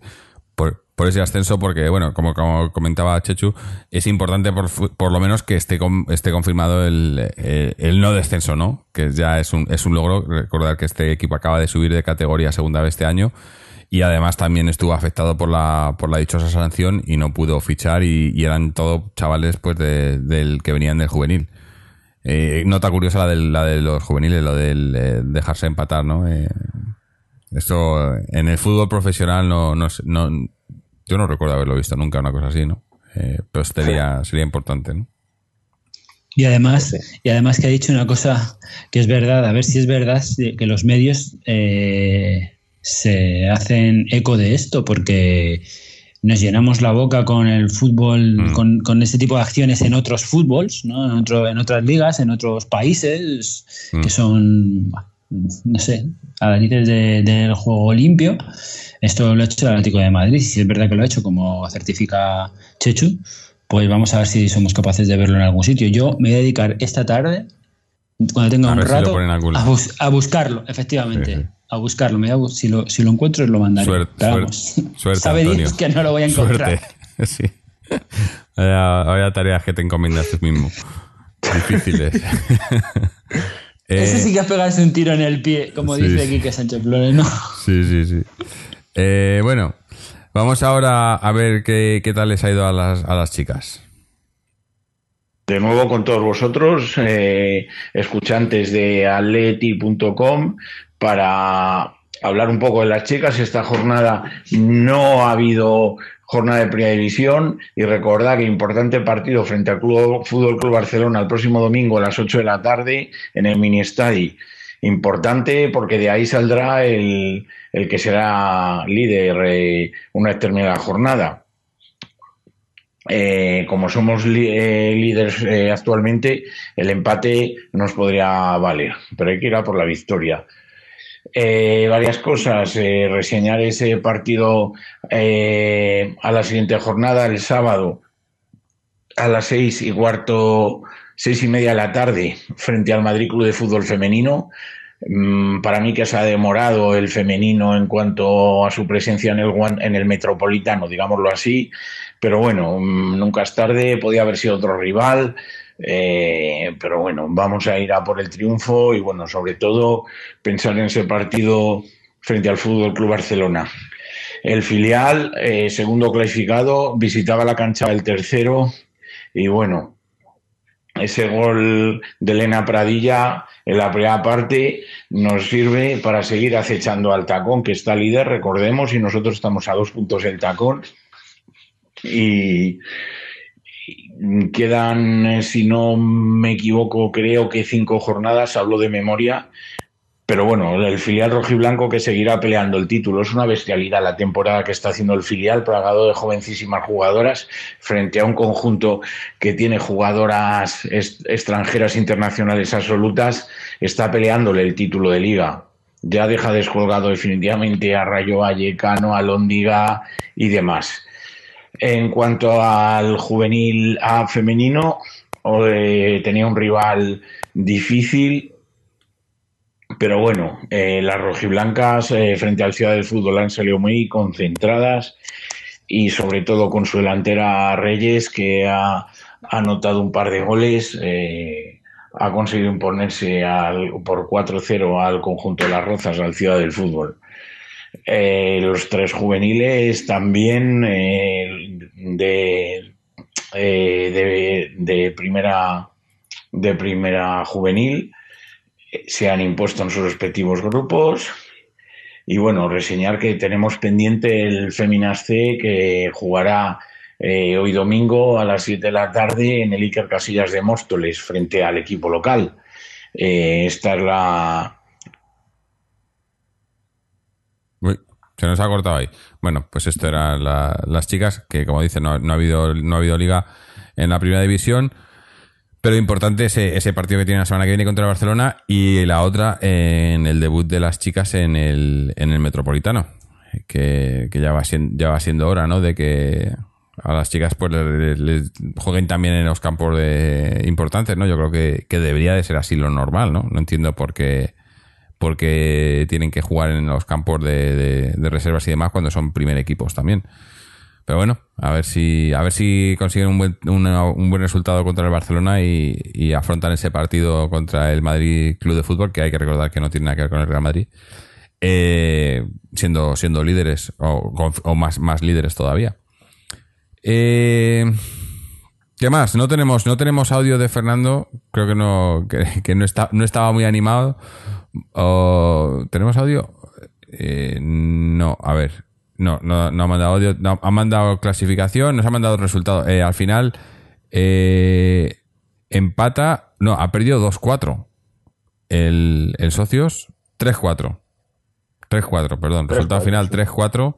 por, ese ascenso, porque bueno, como, como comentaba Chechu, es importante por, por lo menos que esté, esté confirmado el, el, no descenso, ¿no? Que ya es un, es un logro. Recordar que este equipo acaba de subir de categoría segunda vez este año y además también estuvo afectado por la, por la dichosa sanción y no pudo fichar y, eran todos chavales pues del que venían del juvenil. Eh, nota curiosa la de, la de los juveniles, lo del eh, dejarse empatar, ¿no? Eh, esto en el fútbol profesional no, no, yo no recuerdo haberlo visto nunca una cosa así, ¿no? pero sería, sería importante, ¿no? Y además, y además que ha dicho una cosa que es verdad, a ver si es verdad que los medios se hacen eco de esto porque nos llenamos la boca con el fútbol, mm. con, con, este tipo de acciones en otros fútbols, ¿no? en, otro, en otras ligas, en otros países mm. que son, no sé, a la de, del juego limpio. Esto lo ha hecho el Atlético de Madrid, si es verdad que lo ha hecho como certifica Chechu, pues vamos a ver si somos capaces de verlo en algún sitio. Yo me voy a dedicar esta tarde, cuando tenga un rato, a, buscarlo, efectivamente a buscarlo. Me si, lo, si lo encuentro, lo mandaré. Suerte, suerte, que no lo voy a encontrar. Suerte. Sí. Vaya, tareas que te encomiendas tú mismo. Difíciles. Ese sí que es pegarse un tiro en el pie, como dice Quique Sánchez Flores, ¿no? Sí, sí, sí. Eh, bueno, vamos ahora a ver qué, qué, tal les ha ido a las, a las chicas. De nuevo con todos vosotros, eh, escuchantes de atleti.com, para hablar un poco de las chicas. Esta jornada no ha habido jornada de primera división y recordar que importante partido frente al Club, Fútbol Club Barcelona el próximo domingo a las 8 de la tarde en el mini estadio. Importante porque de ahí saldrá el, que será líder eh, una vez terminada la jornada. Eh, como somos eh, líderes actualmente, el empate nos podría valer, pero hay que ir a por la victoria. Eh, varias cosas. Eh, reseñar ese partido eh, a la siguiente jornada, el sábado, a las seis y cuarto, seis y media de la tarde, frente al Madrid Club de Fútbol Femenino. Mm, para mí que se ha demorado el femenino en cuanto a su presencia en el, en el Metropolitano, digámoslo así, pero bueno, mm, nunca es tarde, podía haber sido otro rival. Eh, pero bueno, vamos a ir a por el triunfo y bueno, sobre todo pensar en ese partido frente al Fútbol Club Barcelona. El filial, eh, segundo clasificado, visitaba la cancha del tercero y bueno, ese gol de Elena Pradilla en la primera parte nos sirve para seguir acechando al tacón, que está líder, recordemos, y nosotros estamos a dos puntos del tacón. Y quedan, eh, si no me equivoco, creo que cinco jornadas, hablo de memoria, pero bueno, el filial rojiblanco que seguirá peleando el título. Es una bestialidad la temporada que está haciendo el filial, plagado de jovencísimas jugadoras, frente a un conjunto que tiene jugadoras extranjeras internacionales absolutas, está peleándole el título de liga. Ya deja descolgado definitivamente a Rayo Vallecano, a y demás. En cuanto al juvenil A femenino, eh, tenía un rival difícil, pero bueno, eh, las rojiblancas eh, frente al Ciudad del Fútbol han salido muy concentradas y sobre todo con su delantera Reyes que ha anotado un par de goles, ha conseguido imponerse al, por 4-0 al conjunto de las Rozas, al Ciudad del Fútbol. Los tres juveniles también de, de, de, primera de primera juvenil se han impuesto en sus respectivos grupos. Y bueno, reseñar que tenemos pendiente el Feminas C que jugará eh, hoy domingo a las 7 de la tarde en el Iker Casillas de Móstoles frente al equipo local. Eh, esta es la. Se nos ha cortado ahí. Bueno, pues esto eran las chicas que, como dice, no, ha habido, no ha habido liga en la primera división. Pero importante ese, partido que tiene la semana que viene contra el Barcelona y la otra en el debut de las chicas en el, en el Metropolitano. Que, ya, va siendo, ya va siendo hora, ¿no? De que a las chicas pues les, jueguen también en los campos de importantes, ¿no? Yo creo que, debería de ser así lo normal, ¿no? No entiendo por qué, por qué tienen que jugar en los campos de, reservas y demás cuando son primer equipos también. Pero bueno, a ver si, a ver si consiguen un buen, un buen resultado contra el Barcelona y, afrontan ese partido contra el Madrid Club de Fútbol, que hay que recordar que no tiene nada que ver con el Real Madrid, eh, siendo, siendo líderes o, más, más líderes todavía. Eh, ¿Qué más? No tenemos, no tenemos audio de Fernando. Creo que no, que, no, está, no estaba muy animado. ¿Tenemos audio? Eh, no, a ver. No, no, no ha mandado audio, ha mandado clasificación, nos ha mandado resultado. Eh, al final, eh, empata, no, ha perdido 2-4. El, el Socios, 3-4. 3-4, perdón. resultado final 3-4.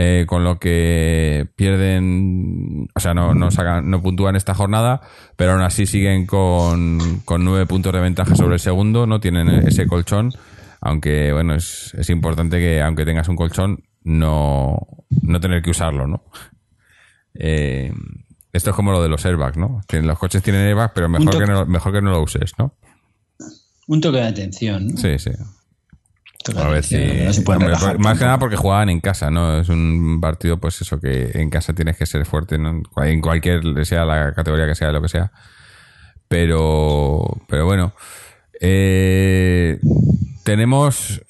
Eh, con lo que pierden, o sea, no, no, sacan, no puntúan esta jornada, pero aún así siguen con, con nueve puntos de ventaja sobre el segundo, no tienen ese colchón, aunque bueno, es, es importante que aunque tengas un colchón, no, no tener que usarlo, ¿no? Eh, esto es como lo de los airbags, ¿no? Los coches tienen airbags, pero mejor que, no, mejor que no lo uses, ¿no? Un toque de atención. Sí, sí. A ver si. más que nada porque jugaban en casa, ¿no? Es un partido, pues eso, que en casa tienes que ser fuerte, en cualquier, sea la categoría que sea, lo que sea. Pero, pero bueno. Eh, tenemos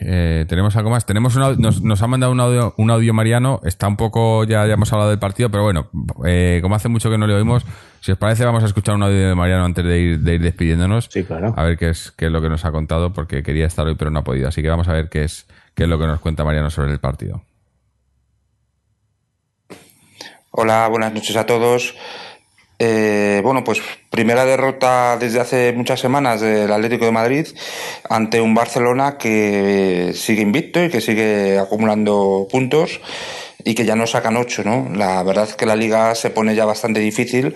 eh, tenemos algo más. Tenemos nos, nos, ha mandado un audio, un audio Mariano. Está un poco, ya, ya hemos hablado del partido, pero bueno, eh, como hace mucho que no le oímos, si os parece, vamos a escuchar un audio de Mariano antes de ir, de ir despidiéndonos. Sí, claro. A ver qué es, qué es lo que nos ha contado, porque quería estar hoy, pero no ha podido. Así que vamos a ver qué es, qué es lo que nos cuenta Mariano sobre el partido. Hola, buenas noches a todos. Eh, bueno, pues primera derrota desde hace muchas semanas del Atlético de Madrid ante un Barcelona que sigue invicto y que sigue acumulando puntos y que ya no sacan ocho, ¿no? La verdad es que la liga se pone ya bastante difícil.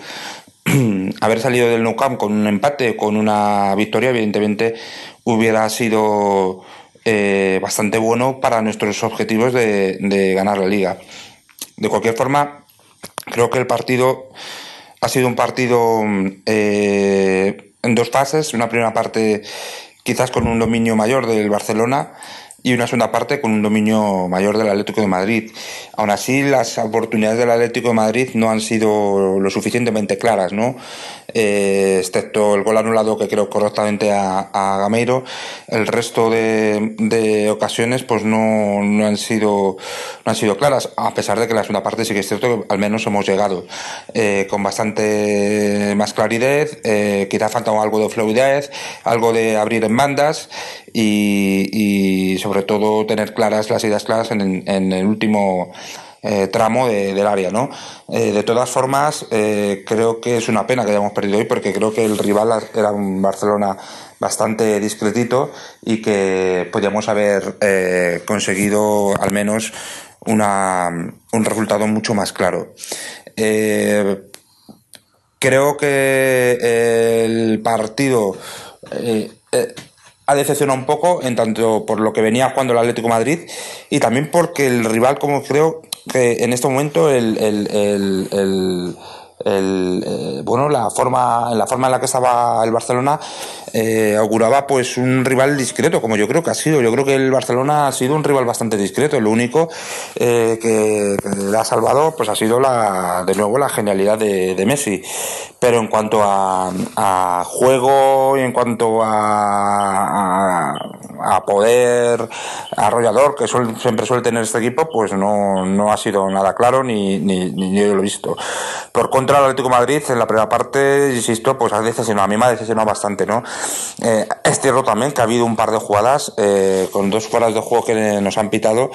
Haber salido del Nou Camp con un empate, con una victoria, evidentemente hubiera sido eh, bastante bueno para nuestros objetivos de, ganar la liga. De cualquier forma, creo que el partido ha sido un partido eh, en dos fases. Una primera parte quizás con un dominio mayor del Barcelona y una segunda parte con un dominio mayor del Atlético de Madrid. Aún así, las oportunidades del Atlético de Madrid no han sido lo suficientemente claras, ¿no? Eh, excepto el gol anulado que creo correctamente a, a Gameiro, el resto de, ocasiones pues no, no, han sido, no han sido claras, a pesar de que la segunda parte sí que es cierto que al menos hemos llegado eh, con bastante más claridad, eh, quizá falta algo de fluidez, algo de abrir en bandas y, sobre todo tener claras las ideas claras en, el último eh, tramo de, del área, ¿no? Eh, de todas formas, eh, creo que es una pena que hayamos perdido hoy porque creo que el rival era un Barcelona bastante discretito y que podíamos haber conseguido al menos una, un resultado mucho más claro. Creo que el partido ha decepcionado un poco, en tanto por lo que venía jugando el Atlético Madrid y también porque el rival, como creo que en este momento el, el, el, el eh, bueno la forma la forma en la que estaba el Barcelona eh, auguraba pues un rival discreto como yo creo que ha sido. Yo creo que el Barcelona ha sido un rival bastante discreto. Lo único eh, que, que, le ha salvado pues ha sido la de nuevo la genialidad de, de Messi. Pero en cuanto a, a, juego y en cuanto a, a, a poder arrollador que siempre suele tener este equipo pues no, no ha sido nada claro ni, ni, ni yo lo he visto por contra contra el Atlético Madrid en la primera parte, insisto, pues ha decepcionado, a mí me ha decepcionado bastante, ¿no? Eh, es cierto también que ha habido un par de jugadas eh, con dos fueras de juego que nos han pitado,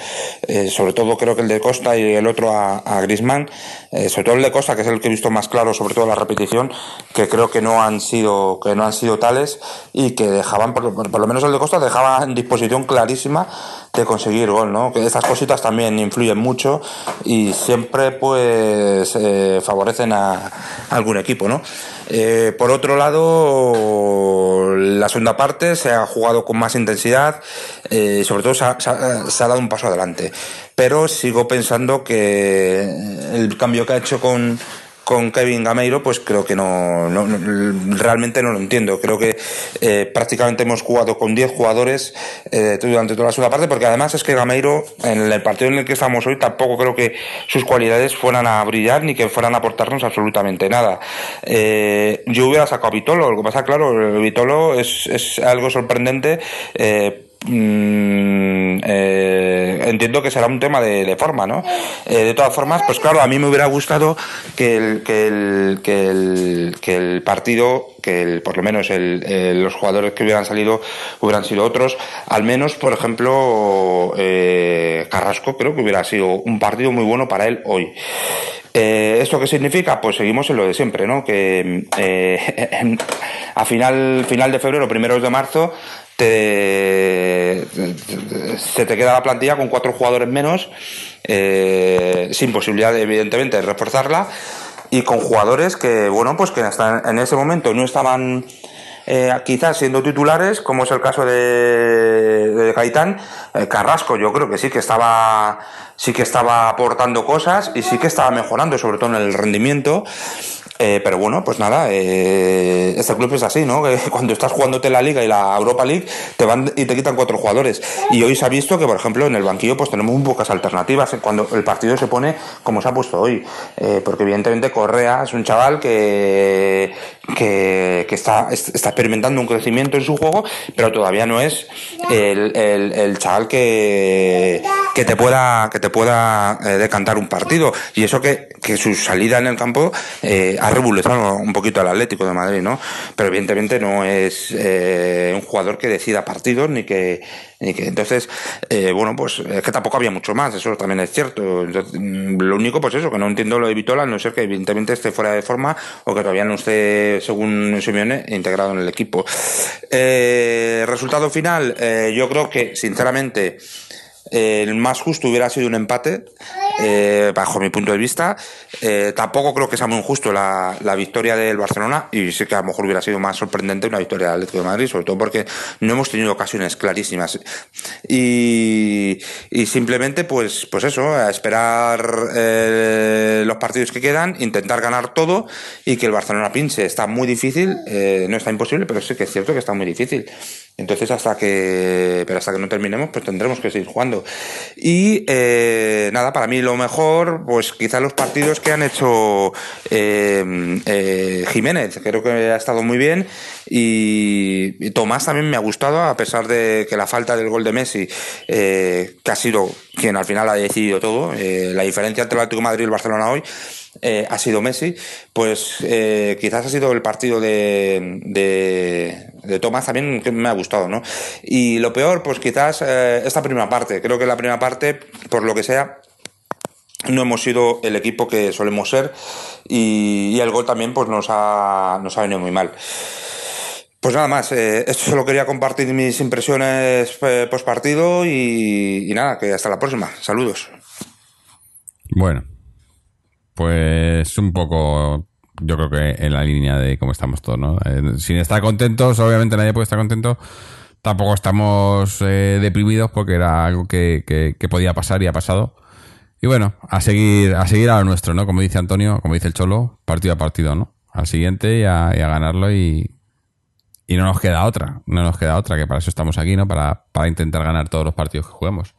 eh, sobre todo creo que el de Costa y el otro a, a Grisman, eh, sobre todo el de Costa, que es el que he visto más claro, sobre todo la repetición, que creo que no han sido, que no han sido tales y que dejaban, por, por lo menos el de Costa dejaba en disposición clarísima de conseguir gol, ¿no? Que estas cositas también influyen mucho y siempre pues eh, favorecen a, algún equipo, ¿no? Eh, por otro lado, la segunda parte se ha jugado con más intensidad, eh, sobre todo se, ha, se ha, dado un paso adelante. Pero sigo pensando que el cambio que ha hecho con, con Kevin Gameiro, pues creo que no, no, no, realmente no lo entiendo. Creo que eh, prácticamente hemos jugado con 10 jugadores eh, durante toda la segunda parte, porque además es que Gameiro, en el partido en el que estamos hoy, tampoco creo que sus cualidades fueran a brillar ni que fueran a aportarnos absolutamente nada. Eh, yo hubiera sacado a Vitolo, lo que pasa, claro, Vitolo es, es algo sorprendente. Mm, eh, entiendo que será un tema de, forma, ¿no? Eh, de todas formas, pues claro, a mí me hubiera gustado que el, que el, que el, que el partido, que el, por lo menos el, eh, los jugadores que hubieran salido hubieran sido otros. Al menos, por ejemplo, eh, Carrasco creo que hubiera sido un partido muy bueno para él hoy. Eh, ¿Esto qué significa? Pues seguimos en lo de siempre, ¿no? Que eh, a final, final de febrero, primeros de marzo, se te queda la plantilla con cuatro jugadores menos, eh, sin posibilidad, de, evidentemente, de reforzarla, y con jugadores que, bueno, pues que hasta en ese momento no estaban eh, quizás siendo titulares, como es el caso de, de Gaitán, eh, Carrasco, yo creo que sí que estaba sí que estaba aportando cosas y sí que estaba mejorando, sobre todo en el rendimiento. Eh, pero bueno, pues nada, eh, este club es así, ¿no? Que cuando estás jugándote la Liga y la Europa League, te van y te quitan cuatro jugadores. Y hoy se ha visto que, por ejemplo, en el banquillo, pues tenemos muy pocas alternativas cuando el partido se pone como se ha puesto hoy. Eh, porque evidentemente Correa es un chaval que, que, está, está, experimentando un crecimiento en su juego, pero todavía no es el, chaval que, que te pueda, que te pueda decantar un partido. Y eso que, que su salida en el campo ha revolucionado un poquito al Atlético de Madrid, ¿no? Pero evidentemente no es eh, un jugador que decida partidos ni que, ni que entonces, eh, bueno, pues es que tampoco había mucho más, eso también es cierto. Entonces, lo único, pues eso, que no entiendo lo de Vitola, no ser que evidentemente esté fuera de forma o que todavía no esté, según Simeone, integrado en el equipo. Eh, resultado final, eh, yo creo que, sinceramente, el más justo hubiera sido un empate, eh, bajo mi punto de vista. Eh, tampoco creo que sea muy injusto la, la, victoria del Barcelona y sí que a lo mejor hubiera sido más sorprendente una victoria del Atlético de Madrid, sobre todo porque no hemos tenido ocasiones clarísimas. Y, y simplemente, pues, pues eso, esperar eh, los partidos que quedan, intentar ganar todo y que el Barcelona pinche. Está muy difícil, eh, no está imposible, pero sí que es cierto que está muy difícil. Entonces, hasta que, pero hasta que no terminemos, pues tendremos que seguir jugando. Y eh, nada, para mí lo mejor, pues quizás los partidos que han hecho eh, eh, Jiménez, creo que ha estado muy bien. Y, Tomás también me ha gustado, a pesar de que la falta del gol de Messi, que ha sido quien al final ha decidido todo, la diferencia entre el Atlético de Madrid y el Barcelona hoy eh, ha sido Messi, pues eh, quizás ha sido el partido de, de, Tomás también que me ha gustado, ¿no? Y lo peor, pues quizás eh, esta primera parte. Creo que la primera parte, por lo que sea, no hemos sido el equipo que solemos ser y, el gol también pues nos ha, nos ha venido muy mal. Pues nada más, esto solo quería compartir mis impresiones post partido y nada, que hasta la próxima. Saludos. Bueno, pues un poco, yo creo que en la línea de cómo estamos todos, ¿no? Eh, sin estar contentos, obviamente nadie puede estar contento. Tampoco estamos eh, deprimidos porque era algo que, que, podía pasar y ha pasado. Y bueno, a seguir, a seguir a lo nuestro, ¿no? Como dice Antonio, como dice el Cholo, partido a partido, ¿no? Al siguiente y a, ganarlo y, y no nos queda otra, no nos queda otra, que para eso estamos aquí, ¿no? Para, para intentar ganar todos los partidos que juguemos.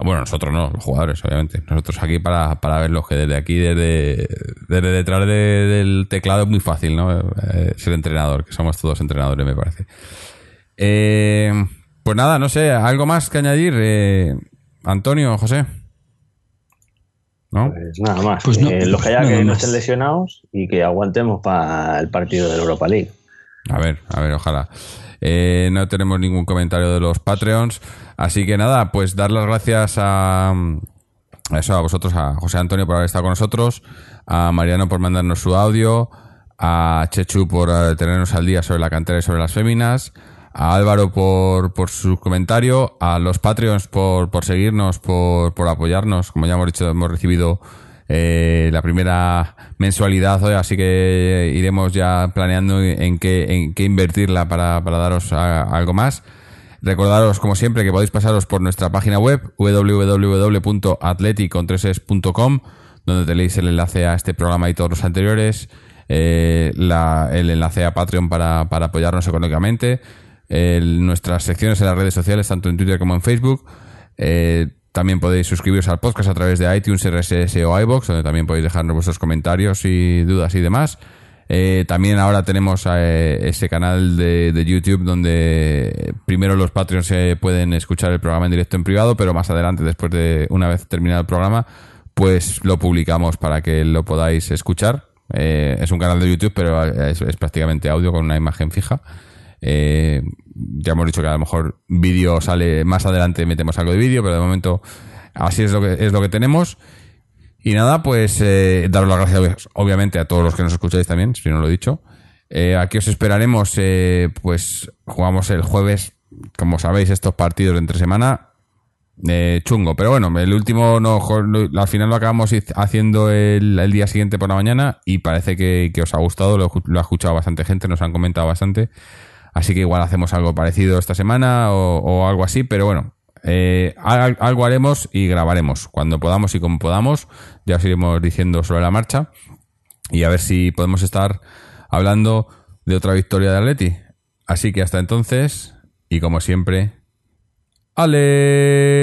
Bueno, nosotros no, los jugadores, obviamente. Nosotros aquí para, para verlos que desde aquí, desde, desde detrás del teclado es muy fácil, ¿no? Eh, ser entrenador, que somos todos entrenadores, me parece. Eh, pues nada, no sé, ¿algo más que añadir? Eh, Antonio, José. ¿No? Pues nada más. Pues no, los que ya que no estén lesionados y que aguantemos para el partido de la Europa League. A ver, a ver, ojalá. No tenemos ningún comentario de los Patreons. Así que nada, pues dar las gracias a, eso, a vosotros, a José Antonio por haber estado con nosotros, a Mariano por mandarnos su audio, a Chechu por eh, tenernos al día sobre la cantera y sobre las féminas, a Álvaro por, por su comentario, a los Patreons por, por seguirnos, por, por apoyarnos. Como ya hemos dicho, hemos recibido eh, la primera mensualidad así que iremos ya planeando en qué, invertirla para, para daros algo más. Recordaros, como siempre, que podéis pasaros por nuestra página web www.atleticontreses.com, donde tenéis el enlace a este programa y todos los anteriores, eh, el enlace a Patreon para, apoyarnos económicamente, nuestras secciones en las redes sociales, tanto en Twitter como en Facebook. Eh, también podéis suscribiros al podcast a través de iTunes, RSS o iBox, donde también podéis dejarnos vuestros comentarios y dudas y demás. Eh, también ahora tenemos eh, ese canal de, YouTube donde primero los Patreons se pueden escuchar el programa en directo en privado, pero más adelante, después de una vez terminado el programa, pues lo publicamos para que lo podáis escuchar. Eh, es un canal de YouTube, pero es, prácticamente audio con una imagen fija. Ya hemos dicho que a lo mejor vídeo sale más adelante, metemos algo de vídeo, pero de momento así es lo que es lo que tenemos. Y nada, pues eh, daros las gracias obviamente a todos los que nos escucháis también, si no lo he dicho. Eh, aquí os esperaremos, eh, pues jugamos el jueves, como sabéis, estos partidos de entre semana. Eh, chungo, pero bueno, el último no, al final lo acabamos haciendo el, día siguiente por la mañana y parece que, os ha gustado, lo, ha escuchado bastante gente, nos han comentado bastante. Así que igual hacemos algo parecido esta semana o, algo así, pero bueno, eh, algo haremos y grabaremos cuando podamos y como podamos. Ya os iremos diciendo sobre la marcha. Y a ver si podemos estar hablando de otra victoria de Atleti. Así que hasta entonces, y como siempre, Aleti.